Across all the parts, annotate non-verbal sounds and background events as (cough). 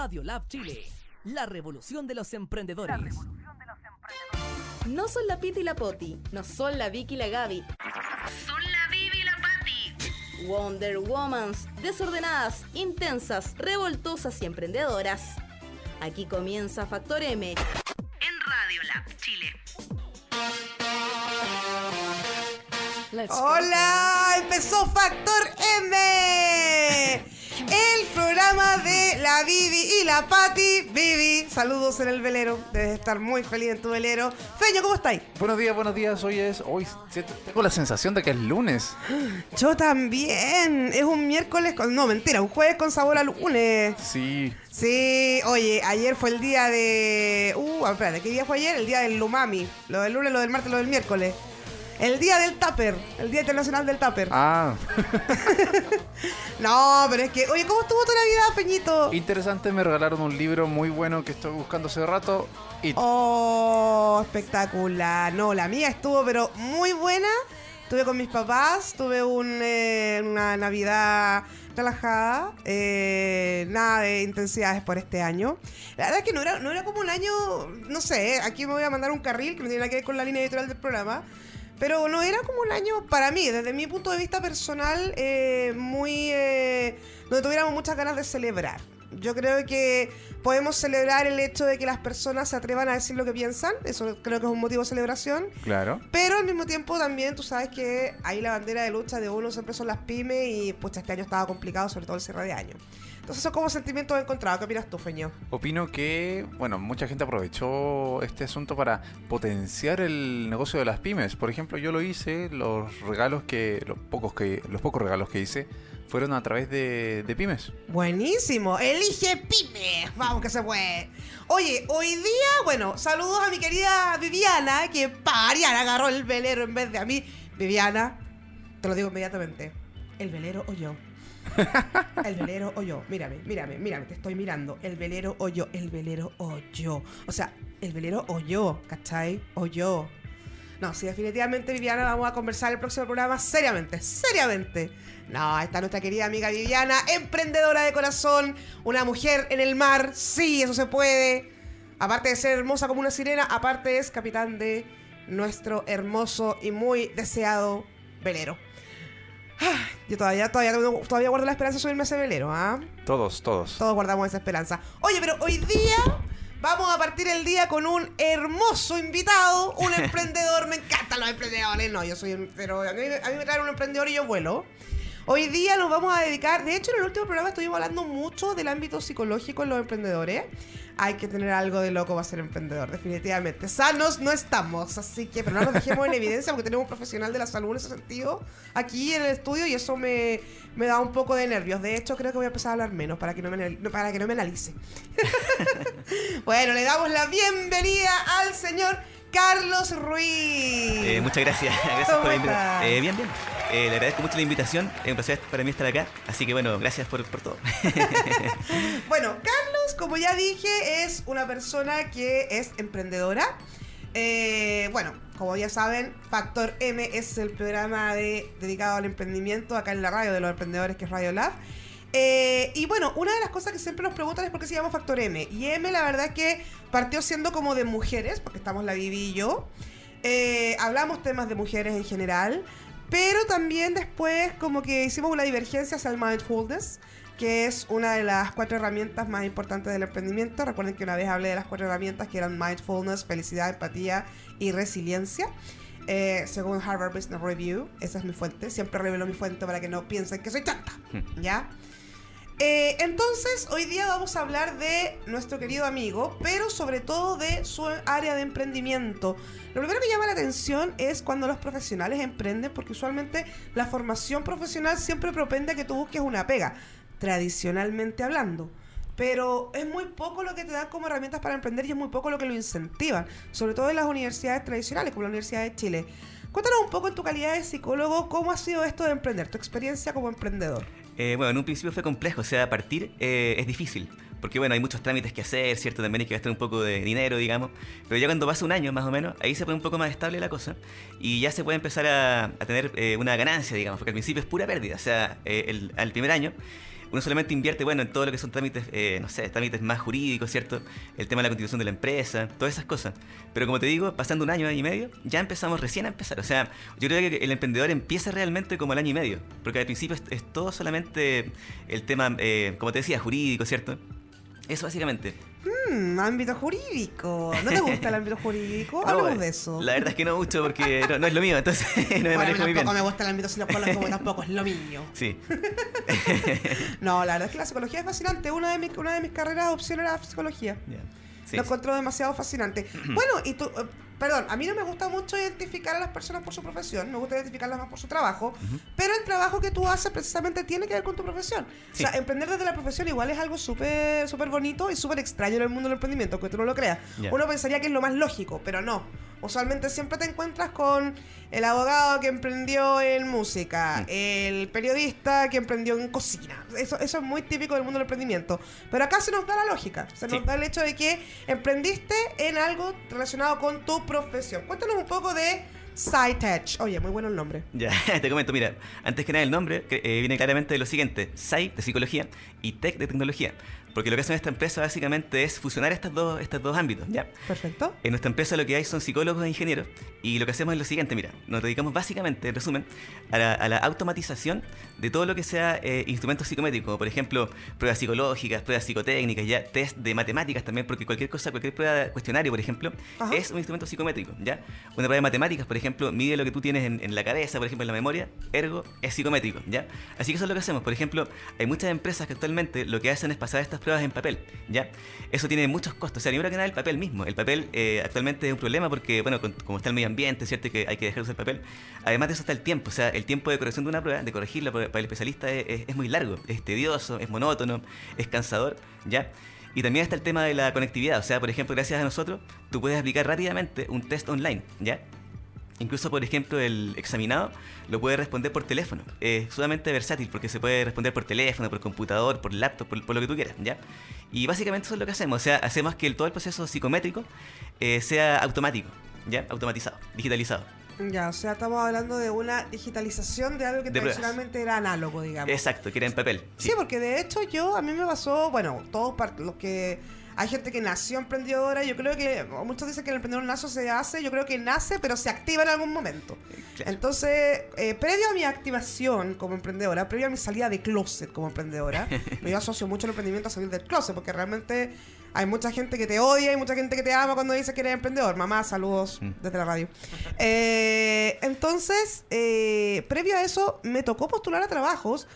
Radio Lab Chile, la revolución de los emprendedores. No son la Piti y la Poti, no son la Vicky y la Gaby. Son la Vivi y la Patti. Wonder Womans, desordenadas, intensas, revoltosas y emprendedoras. Aquí comienza Factor M. En Radio Lab Chile. Hola, empezó Factor M. El programa de la Vivi y la Patti. Vivi, saludos en el velero. Debes estar muy feliz en tu velero. Feño, ¿cómo estáis? Buenos días, buenos días. Hoy es. Hoy tengo la sensación de que es lunes. Yo también. Es un miércoles con. No, mentira, un jueves con sabor a lunes. Sí. Sí, oye, ayer fue el día de. Uh, espérate, ¿qué día fue ayer? El día del Lumami. Lo del lunes, lo del martes, lo del miércoles. El día del Tupper. El Día Internacional del Tupper. Ah, (laughs) No, pero es que. Oye, ¿cómo estuvo tu Navidad, Peñito? interesante. Me regalaron un libro muy bueno que estoy buscando hace rato. Y Oh, espectacular. No, la mía estuvo, pero muy buena. Estuve con mis papás, tuve un, eh, una Navidad relajada, eh, nada de intensidades por este año. La verdad es que no era, no era como un año, no sé, eh, aquí me voy a mandar un carril que no tiene nada que ver con la línea editorial del programa, pero no era como un año para mí, desde mi punto de vista personal, eh, muy... eh, donde tuviéramos muchas ganas de celebrar. Yo creo que podemos celebrar el hecho de que las personas se atrevan a decir lo que piensan, eso creo que es un motivo de celebración. claro. Pero al mismo tiempo también tú sabes que ahí la bandera de lucha de uno siempre son las pymes y pues este año estaba complicado, sobre todo el cierre de año. Entonces son como sentimientos encontrados. ¿Qué opinas tú, Feño? Opino que, bueno, mucha gente aprovechó este asunto para potenciar el negocio de las pymes. Por ejemplo, yo lo hice, los regalos que, los pocos que, los pocos regalos que hice fueron a través de, de pymes. Buenísimo, elige pyme. Vamos que se puede. Oye, hoy día, bueno, saludos a mi querida Viviana, que Pariana agarró el velero en vez de a mí. Viviana, te lo digo inmediatamente. El velero o yo. (laughs) El velero o yo. Mírame, mírame, mírame, te estoy mirando. El velero o yo, el velero o yo. O sea, el velero o yo, ¿cachai? O yo. No, sí, definitivamente, Viviana, vamos a conversar el próximo programa seriamente, seriamente. No, está nuestra querida amiga Viviana, emprendedora de corazón, una mujer en el mar, sí, eso se puede. Aparte de ser hermosa como una sirena, aparte es capitán de nuestro hermoso y muy deseado velero. (sighs) Yo todavía, todavía, todavía guardo la esperanza de subirme a ese velero, ¿ah? Todos, todos. Todos guardamos esa esperanza. Oye, pero hoy día vamos a partir el día con un hermoso invitado, un (laughs) emprendedor. Me encantan los emprendedores. No, yo soy un. Pero a mí, a mí me traen un emprendedor y yo vuelo. Hoy día nos vamos a dedicar. De hecho, en el último programa estuvimos hablando mucho del ámbito psicológico en los emprendedores. Hay que tener algo de loco para ser emprendedor, definitivamente. Sanos no estamos, así que, pero no nos dejemos en evidencia porque tenemos un profesional de la salud en ese sentido aquí en el estudio y eso me, me da un poco de nervios. De hecho, creo que voy a empezar a hablar menos para que no me, para que no me analice. (laughs) bueno, le damos la bienvenida al señor Carlos Ruiz. Eh, muchas gracias, (laughs) gracias ¿Cómo por invitación. Eh, bien, bien. Eh, le agradezco mucho la invitación. Es un placer para mí estar acá. Así que bueno, gracias por, por todo. (laughs) Bueno, (laughs) Carlos, como ya dije, es una persona que es emprendedora. Eh, bueno, como ya saben, Factor M es el programa de- dedicado al emprendimiento acá en la radio de los emprendedores que es Radio Lab. Eh, y bueno, una de las cosas que siempre nos preguntan es por qué se llama Factor M. Y M, la verdad es que partió siendo como de mujeres, porque estamos la Vivi y yo. Eh, hablamos temas de mujeres en general, pero también después como que hicimos una divergencia hacia el mindfulness, que es una de las cuatro herramientas más importantes del emprendimiento. Recuerden que una vez hablé de las cuatro herramientas que eran mindfulness, felicidad, empatía y resiliencia. Eh, según Harvard Business Review, esa es mi fuente. Siempre revelo mi fuente para que no piensen que soy tanta. ¿Ya? Eh, entonces, hoy día vamos a hablar de nuestro querido amigo, pero sobre todo de su área de emprendimiento. Lo primero que llama la atención es cuando los profesionales emprenden, porque usualmente la formación profesional siempre propende a que tú busques una pega, tradicionalmente hablando. Pero es muy poco lo que te dan como herramientas para emprender y es muy poco lo que lo incentivan, sobre todo en las universidades tradicionales, como la Universidad de Chile. Cuéntanos un poco en tu calidad de psicólogo, ¿cómo ha sido esto de emprender? Tu experiencia como emprendedor. Eh, bueno, en un principio fue complejo. O sea, partir eh, es difícil. Porque bueno, hay muchos trámites que hacer, ¿cierto? También hay que gastar un poco de dinero, digamos. Pero ya cuando pasa un año más o menos, ahí se pone un poco más estable la cosa. Y ya se puede empezar a, tener eh, una ganancia, digamos. Porque al principio es pura pérdida. O sea, eh, el, al primer año uno solamente invierte, bueno, en todo lo que son trámites, eh, no sé, trámites más jurídicos, ¿cierto? El tema de la constitución de la empresa, todas esas cosas. Pero como te digo, pasando un año, año y medio, ya empezamos recién a empezar. O sea, yo creo que el emprendedor empieza realmente como el año y medio, porque al principio es, todo solamente el tema, eh, como te decía, jurídico, ¿cierto? Eso básicamente. Mm, ámbito jurídico. ¿No te gusta el ámbito jurídico? (laughs) Hablemos No, de eso. La verdad es que no mucho porque no, no es lo mío, entonces (laughs) no me Bueno, manejo muy bien. tampoco me gusta el ámbito psicológico, como tampoco es lo mío. Sí. (laughs) No, la verdad es que la psicología es fascinante. Una de mis, una de mis carreras de opción era psicología. Sí, lo sí. encuentro demasiado fascinante. (clears throat) bueno, y tú, eh, perdón, a mí no me gusta mucho identificar a las personas por su profesión, me gusta identificarlas más por su trabajo, pero el trabajo que tú haces precisamente tiene que ver con tu profesión. Sí. O sea, emprender desde la profesión igual es algo súper súper bonito y súper extraño en el mundo del emprendimiento, que tú no lo creas. Ya. Uno pensaría que es lo más lógico, pero no. Usualmente siempre te encuentras con el abogado que emprendió en música, Mm. el periodista que emprendió en cocina. Eso, eso es muy típico del mundo del emprendimiento. Pero acá se nos da la lógica. Se nos da el hecho de que emprendiste en algo relacionado con tu profesión. Cuéntanos un poco de SciTech. Oye, muy bueno el nombre. Ya, (laughs) te comento, mira, antes que nada el nombre eh, viene claramente de lo siguiente, Sci de psicología y Tech de tecnología. Porque lo que hace esta empresa básicamente es fusionar estos dos, estos dos ámbitos, ¿ya? Perfecto. En nuestra empresa lo que hay son psicólogos e ingenieros y lo que hacemos es lo siguiente, mira, nos dedicamos básicamente, en resumen, a la, a la automatización de todo lo que sea eh, instrumentos psicométricos, como por ejemplo pruebas psicológicas, pruebas psicotécnicas, ya test de matemáticas también, porque cualquier cosa, cualquier prueba de cuestionario, por ejemplo, Ajá. es un instrumento psicométrico, ¿ya? Una prueba de matemáticas, por ejemplo, mide lo que tú tienes en, en la cabeza, por ejemplo, en la memoria, ergo es psicométrico, ¿ya? Así que eso es lo que hacemos. Por ejemplo, hay muchas empresas que actualmente lo que hacen es pasar estas pruebas en papel, ¿ya? Eso tiene muchos costos. O sea, primero que nada, el papel mismo. El papel eh, actualmente es un problema porque, bueno, con- como está el medio ambiente, ¿cierto? Que hay que dejar de usar papel. Además de eso está el tiempo. O sea, el tiempo de corrección de una prueba, de corregirla para el especialista es, es- es muy largo. Es tedioso, es monótono, es cansador, ¿ya? Y también está el tema de la conectividad. O sea, por ejemplo, gracias a nosotros, tú puedes aplicar rápidamente un test online, ¿ya? Incluso, por ejemplo, el examinado lo puede responder por teléfono. Es sumamente versátil porque se puede responder por teléfono, por computador, por laptop, por, por lo que tú quieras, ¿ya? Y básicamente eso es lo que hacemos. O sea, hacemos que el- todo el proceso psicométrico eh, sea automático, ¿ya? Automatizado, digitalizado. Ya, o sea, estamos hablando de una digitalización de algo que De pruebas. tradicionalmente era análogo, digamos. Exacto, que era en papel. Sí, porque de hecho yo, a mí me pasó, bueno, todos los que... Hay gente que nació emprendedora, yo creo que, muchos dicen que el emprendedor nace se hace, yo creo que nace, pero se activa en algún momento. Claro. Entonces, eh, previo a mi activación como emprendedora, previo a mi salida de closet como emprendedora, (laughs) yo asocio mucho el emprendimiento a salir del closet, porque realmente hay mucha gente que te odia y mucha gente que te ama cuando dice que eres emprendedor. Mamá, saludos Mm. desde la radio. Eh, entonces, eh, previo a eso, me tocó postular a trabajos.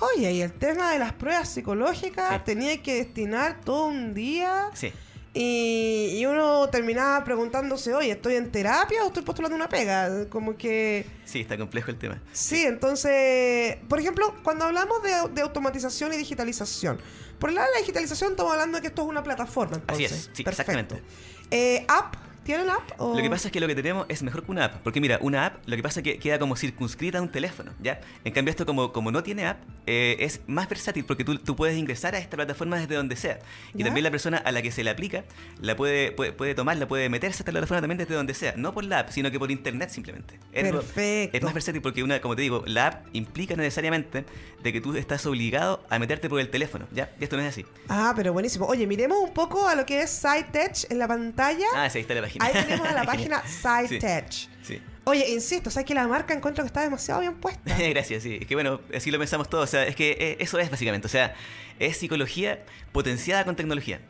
Oye, y el tema de las pruebas psicológicas, Sí. tenía que destinar todo un día. Sí. Y, y uno terminaba preguntándose, oye, ¿estoy en terapia o estoy postulando una pega? Como que... Sí, está complejo el tema. Sí, entonces, por ejemplo, cuando hablamos de, de automatización y digitalización, por el lado de la digitalización estamos hablando de que esto es una plataforma. Así Entonces. es, sí, Perfecto. exactamente. Eh, ¿App? ¿Tienen app? o- Lo que pasa es que lo que tenemos es mejor que una app. Porque mira, una app lo que pasa es que queda como circunscrita a un teléfono, ¿ya? En cambio esto como, como no tiene app, eh, es más versátil porque tú, tú puedes ingresar a esta plataforma desde donde sea. Y ¿Ya? también la persona a la que se le aplica la puede, puede, puede tomarla, puede meterse a esta plataforma también desde donde sea. No por la app, sino que por internet simplemente. Perfecto. Es más versátil porque una, como te digo, la app implica necesariamente de que tú estás obligado a meterte por el teléfono, ¿ya? Y esto no es así. Ah, pero buenísimo. Oye, miremos un poco a lo que es SciTech en la pantalla. Ah, sí, ahí está la página. Ahí tenemos a la (laughs) página SciTech. Sí. Oye, insisto, ¿sabes que la marca encuentro que está demasiado bien puesta? (laughs) Gracias, sí. Es que bueno, así lo pensamos todos. O sea, es que eh, eso es básicamente. O sea, es psicología potenciada con tecnología.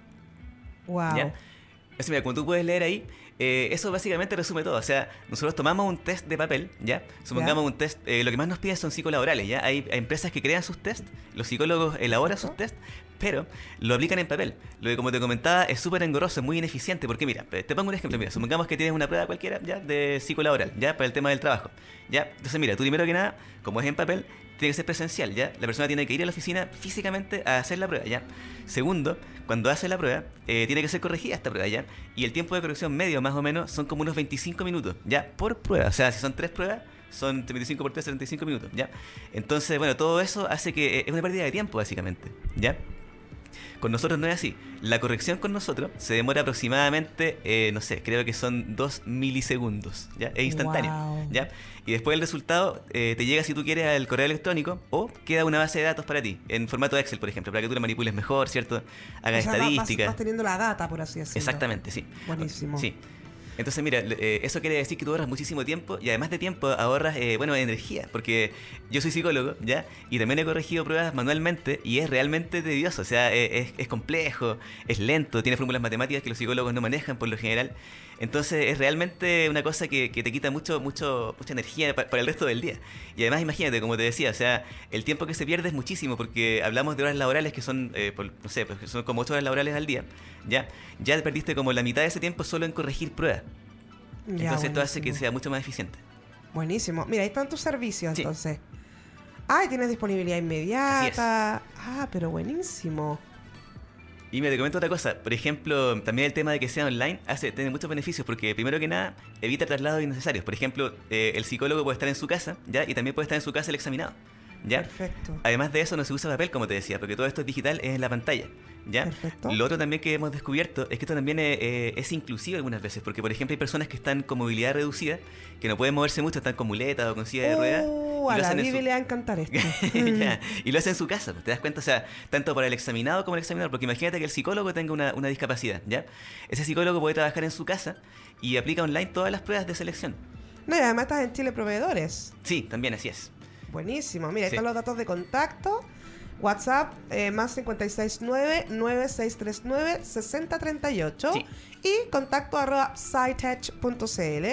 wow. ¿Ya? Así, mira, como tú puedes leer ahí, eh, eso básicamente resume todo. O sea, nosotros tomamos un test de papel, ¿ya? Supongamos un test, eh, lo que más nos pide son psicolaborales, ¿ya? Hay, hay empresas que crean sus test, los psicólogos elaboran sus test, pero lo aplican en papel. Lo que, como te comentaba, es súper engorroso, es muy ineficiente, porque mira, te pongo un ejemplo, mira, supongamos que tienes una prueba cualquiera, ¿ya? De psicolaboral, ¿ya? Para el tema del trabajo, ¿ya? Entonces, mira, tú primero que nada, como es en papel, tiene que ser presencial, ¿ya? La persona tiene que ir a la oficina físicamente a hacer la prueba, ¿ya? Segundo, cuando hace la prueba, eh, tiene que ser corregida esta prueba, ¿ya? Y el tiempo de corrección medio, más o menos, son como unos 25 minutos, ¿ya? Por prueba. O sea, si son tres pruebas, son 25 por 3, 75 minutos, ¿ya? Entonces, bueno, todo eso hace que eh, es una pérdida de tiempo, básicamente, ¿ya? Con nosotros no es así. La corrección con nosotros se demora aproximadamente, eh, no sé, creo que son dos milisegundos, ¿ya? Es instantáneo, Wow. ¿ya? Y después el resultado eh, te llega si tú quieres al correo electrónico o queda una base de datos para ti, en formato Excel, por ejemplo, para que tú lo manipules mejor, ¿cierto? Hagas O sea, va- vas- estadísticas. Vas, teniendo la data, por así decirlo. Exactamente, sí. Buenísimo. Sí. Entonces, mira, eh, eso quiere decir que tú ahorras muchísimo tiempo y además de tiempo ahorras, eh, bueno, energía, porque yo soy psicólogo, ¿ya? Y también he corregido pruebas manualmente y es realmente tedioso, o sea, eh, es, es complejo, es lento, tiene fórmulas matemáticas que los psicólogos no manejan por lo general. Entonces es realmente una cosa que, que te quita mucho, mucho, mucha energía pa- para el resto del día. Y además imagínate, como te decía, o sea, el tiempo que se pierde es muchísimo porque hablamos de horas laborales que son, eh, por- no sé, pues, son como 8 horas laborales al día. Ya, ya perdiste como la mitad de ese tiempo solo en corregir pruebas. Ya, Entonces esto hace que buenísimo. sea mucho más eficiente. Buenísimo. Mira, ahí están tus servicios Sí. entonces. Ay, tienes disponibilidad inmediata. Ah, pero buenísimo. Y me te comento otra cosa, por ejemplo, también el tema de que sea online hace, tiene muchos beneficios porque primero que nada evita traslados innecesarios. Por ejemplo, eh, el psicólogo puede estar en su casa, ¿ya? Y también puede estar en su casa el examinado, ¿ya? Perfecto. Además de eso no se usa papel, como te decía, porque todo esto es digital, es en la pantalla. ¿ya? Perfecto. Lo otro también que hemos descubierto es que esto también eh, eh, es inclusivo algunas veces, porque por ejemplo hay personas que están con movilidad reducida, que no pueden moverse mucho, están con muletas o con silla de ruedas. Uh, a la hacen su- le va a encantar esto. (laughs) Ya, Y lo hace en su casa, pues, ¿te das cuenta? O sea, tanto para el examinado como el examinador, porque imagínate que el psicólogo tenga una, una discapacidad, ¿ya? Ese psicólogo puede trabajar en su casa y aplica online todas las pruebas de selección. No, y además estás en Chile Proveedores. Sí, también así es. Buenísimo. Mira, ahí Sí. están los datos de contacto. WhatsApp eh, más 569-9639-6038 Sí. y contacto arroba scitech.cl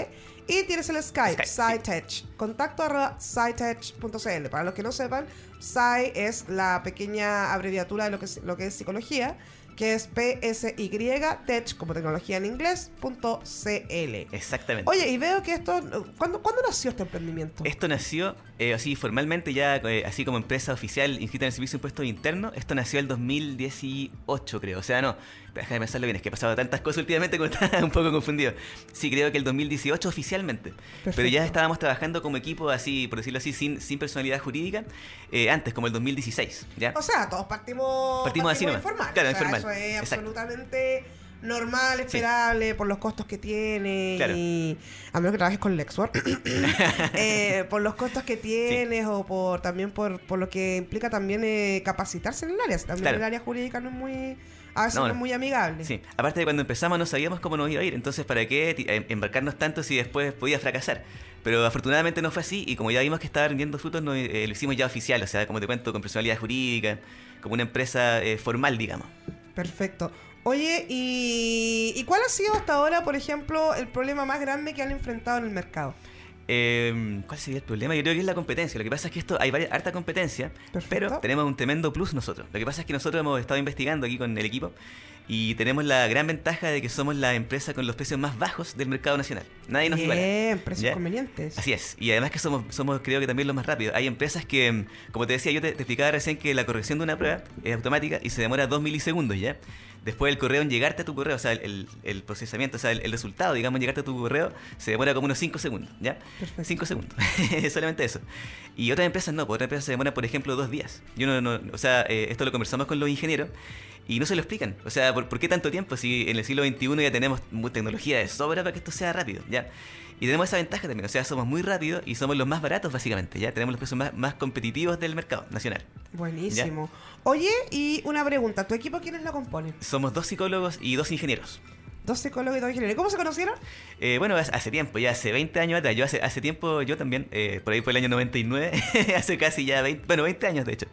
y tienes el Skype, sí. scitech, contacto arroba scitech.cl. Para los que no sepan, Sci es la pequeña abreviatura de lo que es, lo que es psicología, que es PSY, tech como tecnología en inglés, punto CL. Exactamente. Oye, y veo que esto, ¿cuándo, ¿cuándo nació este emprendimiento? Esto nació eh, así formalmente ya, eh, así como empresa oficial inscrita en el Servicio de Impuestos Internos. Esto nació el 2018, creo. O sea, no, déjame pensarlo bien, es que he pasado tantas cosas últimamente que (laughs) estaba un poco confundido. Sí, creo que el 2018 oficialmente. Pero ya estábamos trabajando como equipo así, por decirlo así, sin, sin personalidad jurídica, eh, antes, como el 2016. ¿ya? O sea, todos partimos, Partimos así nomás. informal. Claro, O sea, informal. Eso es Exacto. absolutamente normal, esperable, por los costos que tiene. Claro. Y a menos que trabajes con Lexwork. (coughs) eh, por los costos que tienes o por también por, por lo que implica también eh, capacitarse en el área. También Claro. el área jurídica no es muy... A veces No, es muy amigable. Sí, aparte de cuando empezamos no sabíamos cómo nos iba a ir, entonces ¿para qué em- embarcarnos tanto si después podía fracasar? Pero afortunadamente no fue así y como ya vimos que estaba rindiendo frutos, no, eh, lo hicimos ya oficial, o sea, como te cuento, con personalidad jurídica, como una empresa eh, formal, digamos. Perfecto. Oye, ¿y, ¿y cuál ha sido hasta ahora, por ejemplo, el problema más grande que han enfrentado en el mercado? Eh, ¿Cuál sería el problema? Yo creo que es la competencia. Lo que pasa es que esto hay varias, harta competencia, Perfecto. pero tenemos un tremendo plus nosotros. Lo que pasa es que nosotros hemos estado investigando aquí con el equipo y tenemos la gran ventaja de que somos la empresa con los precios más bajos del mercado nacional. Nadie nos iguala. Bien, precios ¿Ya? convenientes. Así es. Y además que somos, somos creo que también los más rápidos. Hay empresas que, mm, como te decía, yo te, te explicaba recién que la corrección de una prueba es automática y se demora dos milisegundos ya. Después el correo en llegarte a tu correo, o sea, el, el- procesamiento, o sea, el, el resultado, digamos, en llegarte a tu correo, se demora como unos 5 segundos, ¿ya? Perfecto. 5 segundos. (laughs) Solamente eso. Y otras empresas no, pues otras empresas se demoran, por ejemplo, dos días. Yo no, no- o sea, eh, esto lo conversamos con los ingenieros y no se lo explican. O sea, ¿por, por qué tanto tiempo si en el siglo XXI ya tenemos tecnología de sobra para que esto sea rápido, ¿ya? Y tenemos esa ventaja también, o sea, somos muy rápidos y somos los más baratos básicamente, ¿ya? Tenemos los precios más, más competitivos del mercado nacional. Buenísimo. Oye, y una pregunta. ¿Tu equipo quiénes lo componen? Somos dos psicólogos y dos ingenieros. Dos psicólogos y dos ingenieros. ¿Cómo se conocieron? Eh, bueno, hace tiempo, ya hace 20 años atrás. Yo hace, hace tiempo, yo también, eh, por ahí por el año 99, (laughs) hace casi ya 20, bueno, 20 años de hecho.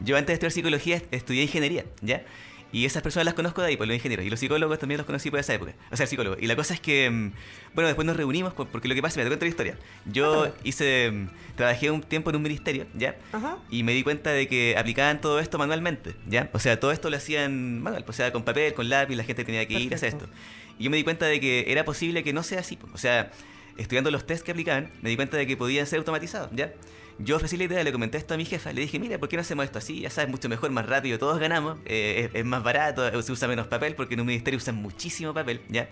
Yo antes de estudiar psicología est- estudié ingeniería, ¿ya? Y esas personas las conozco de ahí, por los ingenieros. Y los psicólogos también los conocí por esa época. O sea, el psicólogo. Y la cosa es que, mm, bueno, después nos reunimos, por- porque lo que pasa, me te cuento la historia. Yo Cuéntame. hice, mm, trabajé un tiempo en un ministerio, ¿ya? Ajá. Y me di cuenta de que aplicaban todo esto manualmente, ¿ya? O sea, todo esto lo hacían manual, o sea, con papel, con lápiz, la gente tenía que ir a hacer esto. Perfecto. Y yo me di cuenta de que era posible que no sea así. po. O sea, estudiando los test que aplicaban, me di cuenta de que podían ser automatizados, ¿ya? Yo ofrecí la idea, le comenté esto a mi jefa, le dije, mira, ¿por qué no hacemos esto así? Ya sabes, mucho mejor, más rápido, todos ganamos, eh, es, es más barato, se usa menos papel, porque en un ministerio usan muchísimo papel, ¿ya?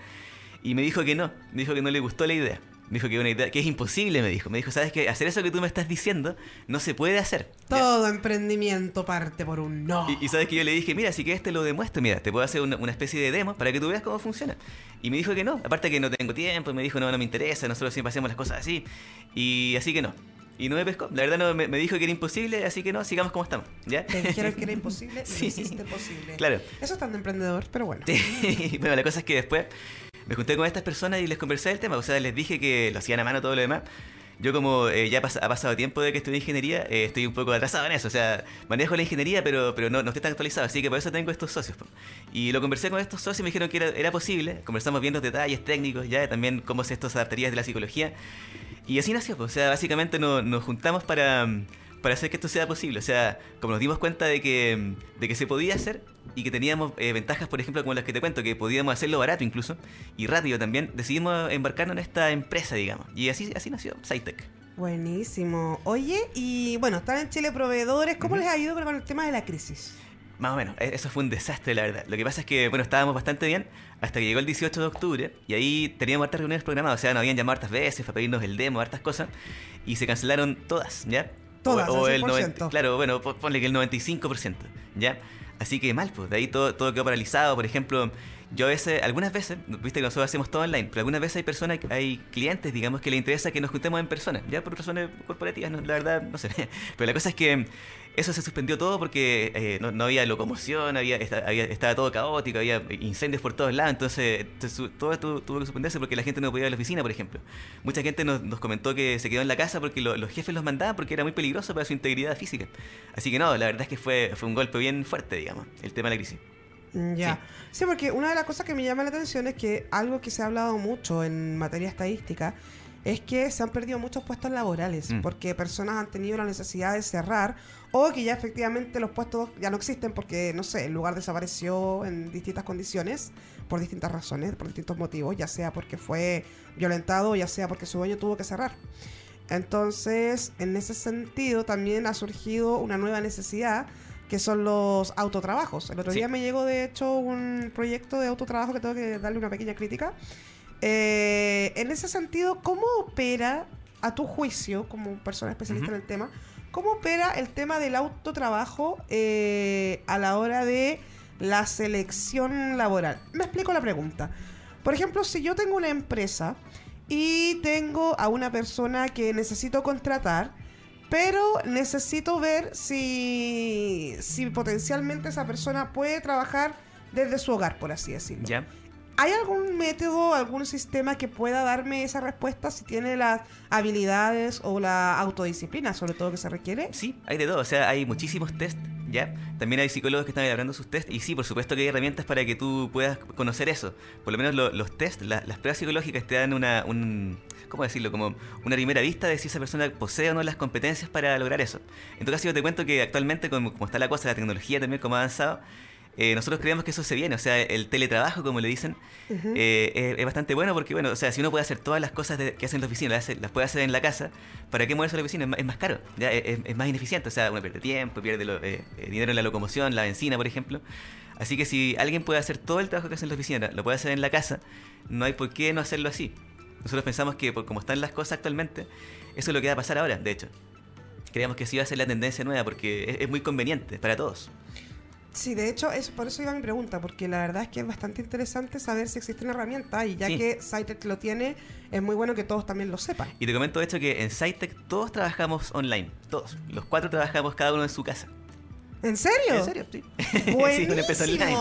Y me dijo que no, me dijo que no le gustó la idea. Me dijo que una idea, que es imposible, me dijo. Me dijo, ¿sabes qué? Hacer eso que tú me estás diciendo no se puede hacer. ¿ya? Todo emprendimiento parte por un no. Y, y sabes que yo le dije, mira, si quieres te lo demuestro, mira, te puedo hacer una, una especie de demo para que tú veas cómo funciona. Y me dijo que no, aparte que no tengo tiempo, me dijo, no, no me interesa, nosotros siempre hacemos las cosas así. Y así que no. Y no me pescó, la verdad no, me, me dijo que era imposible, así que no, sigamos como estamos, ¿ya? Te dijeron que era (laughs) imposible y Sí. lo hiciste posible. Claro. Eso es tan de emprendedor, pero bueno. Sí, (laughs) bueno, la cosa es que después me junté con estas personas y les conversé del tema. O sea, les dije que lo hacían a mano todo lo demás. Yo como eh, ya pas- ha pasado tiempo de que estudié ingeniería, eh, estoy un poco atrasado en eso. O sea, manejo la ingeniería, pero, pero no, no estoy tan actualizado. Así que por eso tengo estos socios. Y lo conversé con estos socios y me dijeron que era, era posible. Conversamos bien los detalles técnicos, ya también cómo se esto se adaptaría de la psicología. Y así nació. po. O sea, básicamente no- nos juntamos para, para hacer que esto sea posible. O sea, como nos dimos cuenta de que, de que se podía hacer y que teníamos eh, ventajas, por ejemplo, como las que te cuento, que podíamos hacerlo barato incluso y rápido también, decidimos embarcarnos en esta empresa, digamos. Y así, así nació SciTech. Buenísimo. Oye, y bueno, están en Chile proveedores. ¿Cómo les ha ido con el tema de la crisis? Más o menos, e- eso fue un desastre, la verdad. Lo que pasa es que, bueno, estábamos bastante bien hasta que llegó el 18 de octubre y ahí teníamos hartas reuniones programadas. O sea, nos habían llamado hartas veces para pedirnos el demo, hartas cosas y se cancelaron todas, ¿ya? Todas, o, o el 100%. 90 Claro, bueno, po- ponle que el 95%, ¿ya? Así que mal, pues, de ahí todo, todo quedó paralizado. Por ejemplo, yo a veces, algunas veces, viste que nosotros hacemos todo online, pero algunas veces hay personas, hay clientes, digamos, que les interesa que nos juntemos en persona, ya por razones corporativas, no, la verdad, no sé. (laughs) Pero la cosa es que eso se suspendió todo porque eh, no, había locomoción, había, había- estaba todo caótico, había incendios por todos lados, entonces todo tu- tuvo que suspenderse porque la gente no podía ir a la oficina, por ejemplo. Mucha gente nos, comentó que se quedó en la casa porque lo- los jefes los mandaban porque era muy peligroso para su integridad física. Así que no, la verdad es que fue, fue un golpe bien fuerte, digamos, el tema de la crisis. Mm, Ya. Sí. porque una de las cosas que me llama la atención es que algo que se ha hablado mucho en materia estadística es que se han perdido muchos puestos laborales Mm. porque personas han tenido la necesidad de cerrar o que ya efectivamente los puestos ya no existen porque, no sé, el lugar desapareció en distintas condiciones por distintas razones, por distintos motivos, ya sea porque fue violentado, ya sea porque su dueño tuvo que cerrar. Entonces, en ese sentido, también ha surgido una nueva necesidad que son los autotrabajos. El otro Sí. día me llegó, de hecho, un proyecto de autotrabajo que tengo que darle una pequeña crítica. Eh, en ese sentido, ¿cómo opera, a tu juicio, como persona especialista Ujú. en el tema, cómo opera el tema del autotrabajo eh, a la hora de la selección laboral? Me explico la pregunta. Por ejemplo, si yo tengo una empresa y tengo a una persona que necesito contratar, pero necesito ver si, si potencialmente esa persona puede trabajar desde su hogar, por así decirlo. ¿Ya? ¿Hay algún método, algún sistema que pueda darme esa respuesta si tiene las habilidades o la autodisciplina, sobre todo que se requiere? Sí, hay de todo. O sea, hay muchísimos test, ¿ya? También hay psicólogos que están elaborando sus test. Y sí, por supuesto que hay herramientas para que tú puedas conocer eso. Por lo menos lo- los test, la- las pruebas psicológicas te dan una, un, ¿cómo decirlo? Como una primera vista de si esa persona posee o no las competencias para lograr eso. En todo caso, yo te cuento que actualmente, como, como está la cosa, la tecnología también como ha avanzado, eh, nosotros creemos que eso se viene. O sea, el teletrabajo, como le dicen, eh, es, es bastante bueno porque, bueno, o sea, si uno puede hacer todas las cosas de- que hace en la oficina, las, hace- las puede hacer en la casa, ¿para qué moverse a la oficina? Es más, es más caro, ya es, es- más ineficiente. O sea, uno pierde tiempo, pierde lo- eh, eh, dinero en la locomoción, la benzina, por ejemplo. Así que si alguien puede hacer todo el trabajo que hace en la oficina, lo puede hacer en la casa, no hay por qué no hacerlo así. Nosotros pensamos que, por como están las cosas actualmente, eso es lo que va a pasar ahora, de hecho. Creemos que sí va a ser la tendencia nueva porque es, es muy conveniente para todos. Sí, de hecho, es, por eso iba mi pregunta, porque la verdad es que es bastante interesante saber si existe una herramienta y ya Sí. que Cytec lo tiene, es muy bueno que todos también lo sepan. Y te comento de hecho que en SciTech todos trabajamos online. Todos. Los cuatro trabajamos cada uno en su casa. ¿En serio? ¿En serio? Sí. (laughs) Sí, Buenísimo. una empresa online.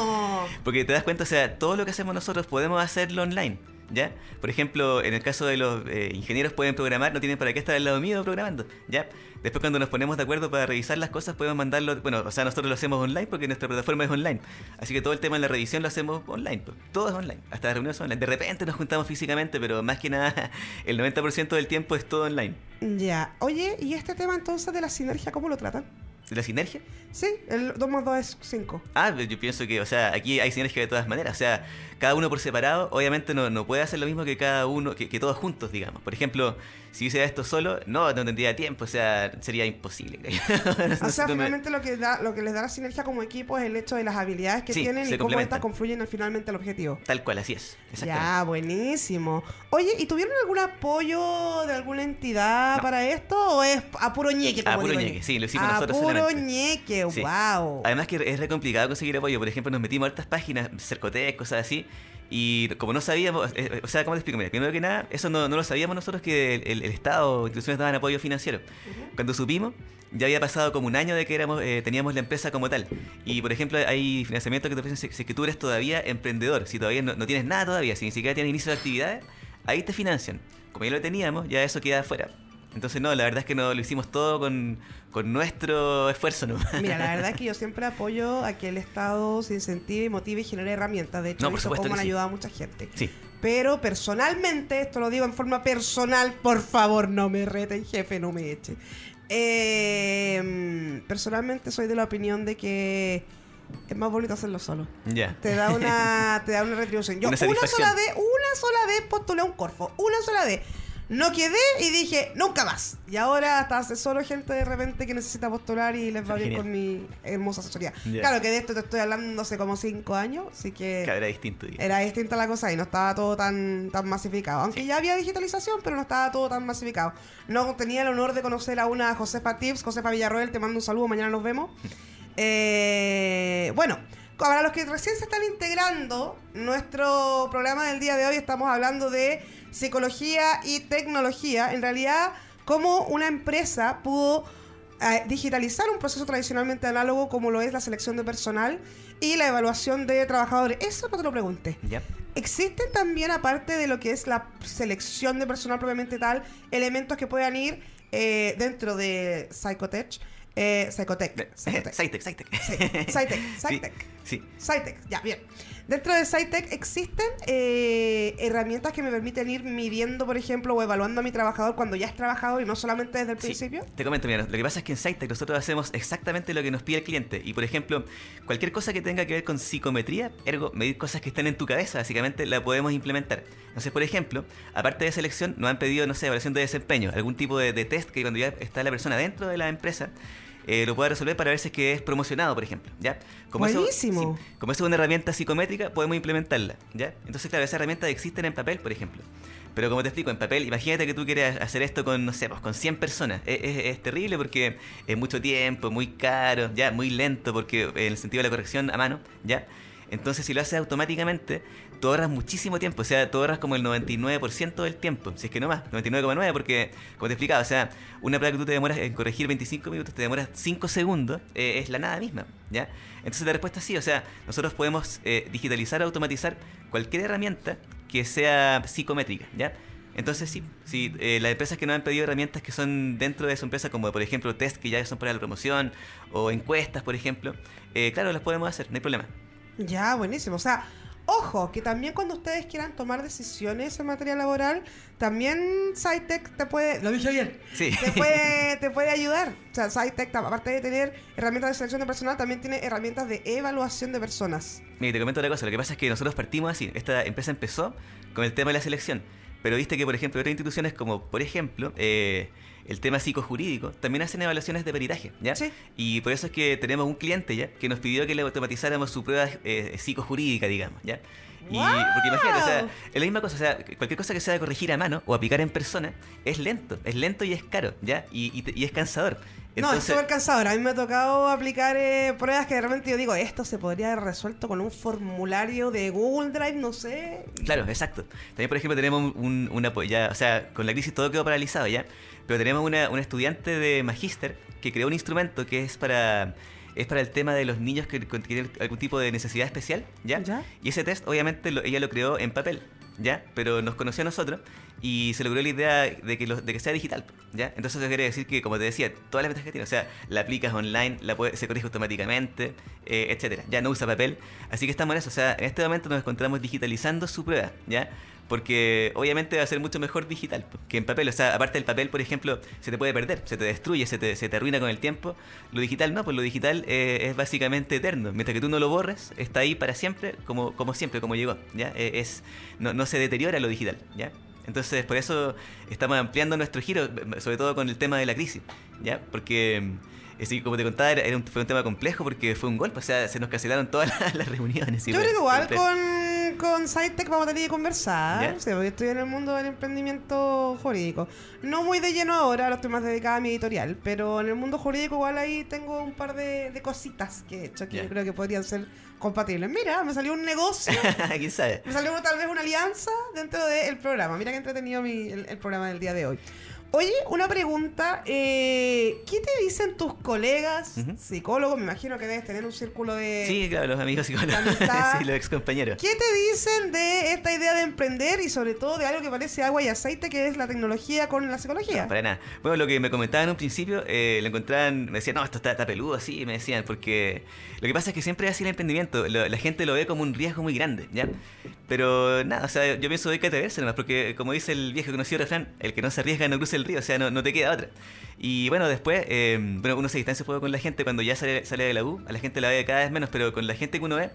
Porque te das cuenta, o sea, todo lo que hacemos nosotros podemos hacerlo online. ¿Ya? Por ejemplo, en el caso de los eh, ingenieros pueden programar, no tienen para qué estar al lado mío programando. ¿Ya? Después cuando nos ponemos de acuerdo para revisar las cosas podemos mandarlo, bueno, o sea, nosotros lo hacemos online porque nuestra plataforma es online. Así que todo el tema de la revisión lo hacemos online. pues. Todo es online, hasta las reuniones online. De repente nos juntamos físicamente, pero más que nada (laughs) el 90% del tiempo es todo online. Ya. Oye, ¿y este tema entonces de la sinergia, cómo lo tratan? ¿La sinergia? Sí, el 2 más 2 es 5. Ah, yo pienso que, o sea, aquí hay sinergia de todas maneras. O sea, cada uno por separado, obviamente no, no puede hacer lo mismo que cada uno, que, que todos juntos, digamos. Por ejemplo, si hiciera esto solo, no, no tendría tiempo, o sea, sería imposible. (laughs) O sea, finalmente lo que, da, lo que les da la sinergia como equipo es el hecho de las habilidades que Sí, tienen y cómo estas confluyen al- finalmente al objetivo. Tal cual, así es. Ya, buenísimo. Oye, ¿y tuvieron algún apoyo de alguna entidad No. para esto o es a puro ñeque? A como puro digo yo? ñeque, sí, lo hicimos a nosotros puro solamente. ñeque, Sí. wow. Además que es re complicado conseguir apoyo. Por ejemplo, nos metimos a hartas páginas, Cercotec, cosas así. Y como no sabíamos, eh, eh, o sea, ¿cómo te explico? Mira, primero que nada, eso no, no lo sabíamos nosotros que el, el- el Estado o instituciones daban apoyo financiero. Cuando supimos, ya había pasado como un año de que éramos, eh, teníamos la empresa como tal. Y por ejemplo, hay financiamiento que te ofrecen si, que tú eres todavía emprendedor, si todavía no, no tienes nada todavía, si ni siquiera tienes inicio de actividades, ahí te financian. Como ya lo teníamos, ya eso queda afuera. Entonces, no, la verdad es que no lo hicimos todo con, con nuestro esfuerzo, ¿no? (laughs) Mira, la verdad es que yo (laughs) siempre apoyo a que el Estado se incentive, motive y genere herramientas. De hecho, No, por supuesto han ayudado a mucha gente. Sí. Pero personalmente, esto lo digo en forma personal, por favor, no me reten, jefe, no me eche. Eh, personalmente soy de la opinión de que es más bonito hacerlo solo. Ya. Te da una, (laughs) te da una retribución. Yo Una una, sola vez, una sola vez postulé a un Corfo, una sola vez. No quedé y dije, nunca más. Y ahora hasta hace solo gente de repente que necesita postular y les va bien con mi hermosa asesoría. Claro que de esto te estoy hablando hace como cinco años, así que Claro, era distinto. era distinta la cosa y no estaba todo tan, tan masificado. Aunque ya había digitalización, pero no estaba todo tan masificado. No tenía el honor de conocer a una Josefa Tips, Josefa Villarroel, te mando un saludo, mañana nos vemos. (laughs) Eh, bueno, para los que recién se están integrando, nuestro programa del día de hoy estamos hablando de psicología y tecnología. En realidad, cómo una empresa pudo eh, digitalizar un proceso tradicionalmente análogo como lo es la selección de personal y la evaluación de trabajadores. Eso no te lo pregunté. Ya. ¿Existen también, aparte de lo que es la selección de personal propiamente tal, elementos que puedan ir eh, dentro de Psychotech? Eh, Psychotech. (laughs) Psychotech. Cytec. Sí, Cytec, Cytec. (laughs) Sí. Cytec, ya, bien. Dentro de Cytec existen eh, herramientas que me permiten ir midiendo, por ejemplo, o evaluando a mi trabajador cuando ya es trabajador y no solamente desde el Sí, principio. Te comento, mira, lo que pasa es que en Cytec nosotros hacemos exactamente lo que nos pide el cliente. Y por ejemplo, cualquier cosa que tenga que ver con psicometría, ergo, medir cosas que están en tu cabeza, básicamente la podemos implementar. Entonces, por ejemplo, aparte de selección, nos han pedido, no sé, evaluación de desempeño, algún tipo de, de test que cuando ya está la persona dentro de la empresa, eh, lo pueda resolver para ver si es que es promocionado, por ejemplo. ¿ya? eso- Buenísimo. sí, como eso es una herramienta psicométrica, podemos implementarla. ¿ya? Entonces, claro, esas herramientas existen en papel, por ejemplo. Pero como te explico, en papel, imagínate que tú quieres hacer esto con, no sé, pues, con 100 personas. Es, es- es terrible porque es mucho tiempo, muy caro, ya, muy lento, porque en el sentido de la corrección a mano, ya. Entonces, si lo haces automáticamente, tú ahorras muchísimo tiempo. O sea, tú ahorras como el 99% del tiempo. Si es que no más, 99,9%, porque, como te explicaba, o sea, una prueba que tú te demoras en corregir 25 minutos, te demoras 5 segundos, eh, es la nada misma, ¿ya? Entonces, la respuesta es sí. O sea, nosotros podemos eh, digitalizar, automatizar cualquier herramienta que sea psicométrica, ¿ya? Entonces sí, sí eh, las empresas que nos han pedido herramientas que son dentro de su empresa, como por ejemplo test que ya son para la promoción, o encuestas, por ejemplo, eh, claro, las podemos hacer, no hay problema. Ya, buenísimo. O sea, ojo, que también cuando ustedes quieran tomar decisiones en materia laboral, también SciTech te puede. Lo dije bien. Sí. Te puede, te puede ayudar. O sea, SciTech, aparte de tener herramientas de selección de personal, también tiene herramientas de evaluación de personas. Mira, te comento otra cosa. Lo que pasa es que nosotros partimos así. Esta empresa empezó con el tema de la selección. Pero viste que, por ejemplo, otras instituciones como, por ejemplo, eh, el tema psicojurídico, también hacen evaluaciones de peritaje, ¿ya? Sí. Y por eso es que tenemos un cliente, ¿ya? Que nos pidió que le automatizáramos su prueba eh, psicojurídica, digamos, ¿ya? Y porque imagínate, o sea, es la misma cosa, o sea, cualquier cosa que sea de corregir a mano o aplicar en persona es lento, es lento y es caro, ¿ya? Y, y, te- y es cansador. no, es súper cansador. A mí me ha tocado aplicar eh, pruebas que de repente yo digo, esto se podría haber resuelto con un formulario de Google Drive, no sé. Claro, exacto. También, por ejemplo, tenemos un, una ya, o sea, con la crisis todo quedó paralizado ya, pero tenemos una, una estudiante de magíster que creó un instrumento que es para es para el tema de los niños que tienen algún tipo de necesidad especial, ¿ya? Ya. Y ese test, obviamente, lo- ella lo creó en papel, ¿ya? Pero nos conoció a nosotros y se logró la idea de que, lo- de que sea digital, ¿ya? Entonces eso quiere decir que, como te decía, todas las ventajas que tiene, o sea, la aplicas online, la puede- se corrige automáticamente, eh, etcétera. Ya no usa papel, así que estamos en eso, o sea, en este momento nos encontramos digitalizando su prueba, ¿ya? porque obviamente va a ser mucho mejor digital que en papel. O sea, aparte del papel, por ejemplo, se te puede perder, se te destruye, se te, se te arruina con el tiempo. Lo digital no, pues lo digital eh, es básicamente eterno. Mientras que tú no lo borres, está ahí para siempre, como, como siempre, como llegó. ¿ya? Eh, es, no, no se deteriora lo digital. ¿ya? Entonces, por eso estamos ampliando nuestro giro, sobre todo con el tema de la crisis, ¿ya? Porque, eh, como te contaba, era, un, fue un tema complejo porque fue un golpe, o sea, se nos cancelaron todas (laughs) las, las reuniones. Yo creo que igual con, con SciTech vamos a tener que conversar. ¿Ya? Sí, porque estoy en el mundo del emprendimiento jurídico. No muy de lleno ahora, ahora estoy más dedicada a mi editorial. Pero en el mundo jurídico igual ahí tengo un par de, de cositas que he hecho que Ya. yo creo que podrían ser compatibles. Mira, me salió un negocio. (laughs) ¿Quién sabe? Me salió tal vez una alianza dentro del programa. Mira que entretenido mi- el, el programa del día de hoy. Oye, una pregunta. eh, ¿Qué te dicen tus colegas Ujú. psicólogos? Me imagino que debes tener un círculo de... Sí, claro, los amigos psicólogos. (laughs) sí, los ex compañeros. ¿Qué te dicen de esta idea de emprender y sobre todo de algo que parece agua y aceite, que es la tecnología con la psicología? No, para nada. Bueno, lo que me comentaban en un principio, eh, lo encontraban, me decían, no, esto está, está peludo así, me decían, porque lo que pasa es que siempre así el emprendimiento, lo- la gente lo ve como un riesgo muy grande, ¿ya? Pero nada, o sea, yo pienso de que atreverse nomás, porque como dice el viejo conocido refrán, el que no se arriesga no cruza el río, o sea, no, no te queda otra. Y bueno, después, eh, bueno, uno se distancia un poco con la gente cuando ya sale, sale de la U, a la gente la ve cada vez menos, pero con la gente que uno ve,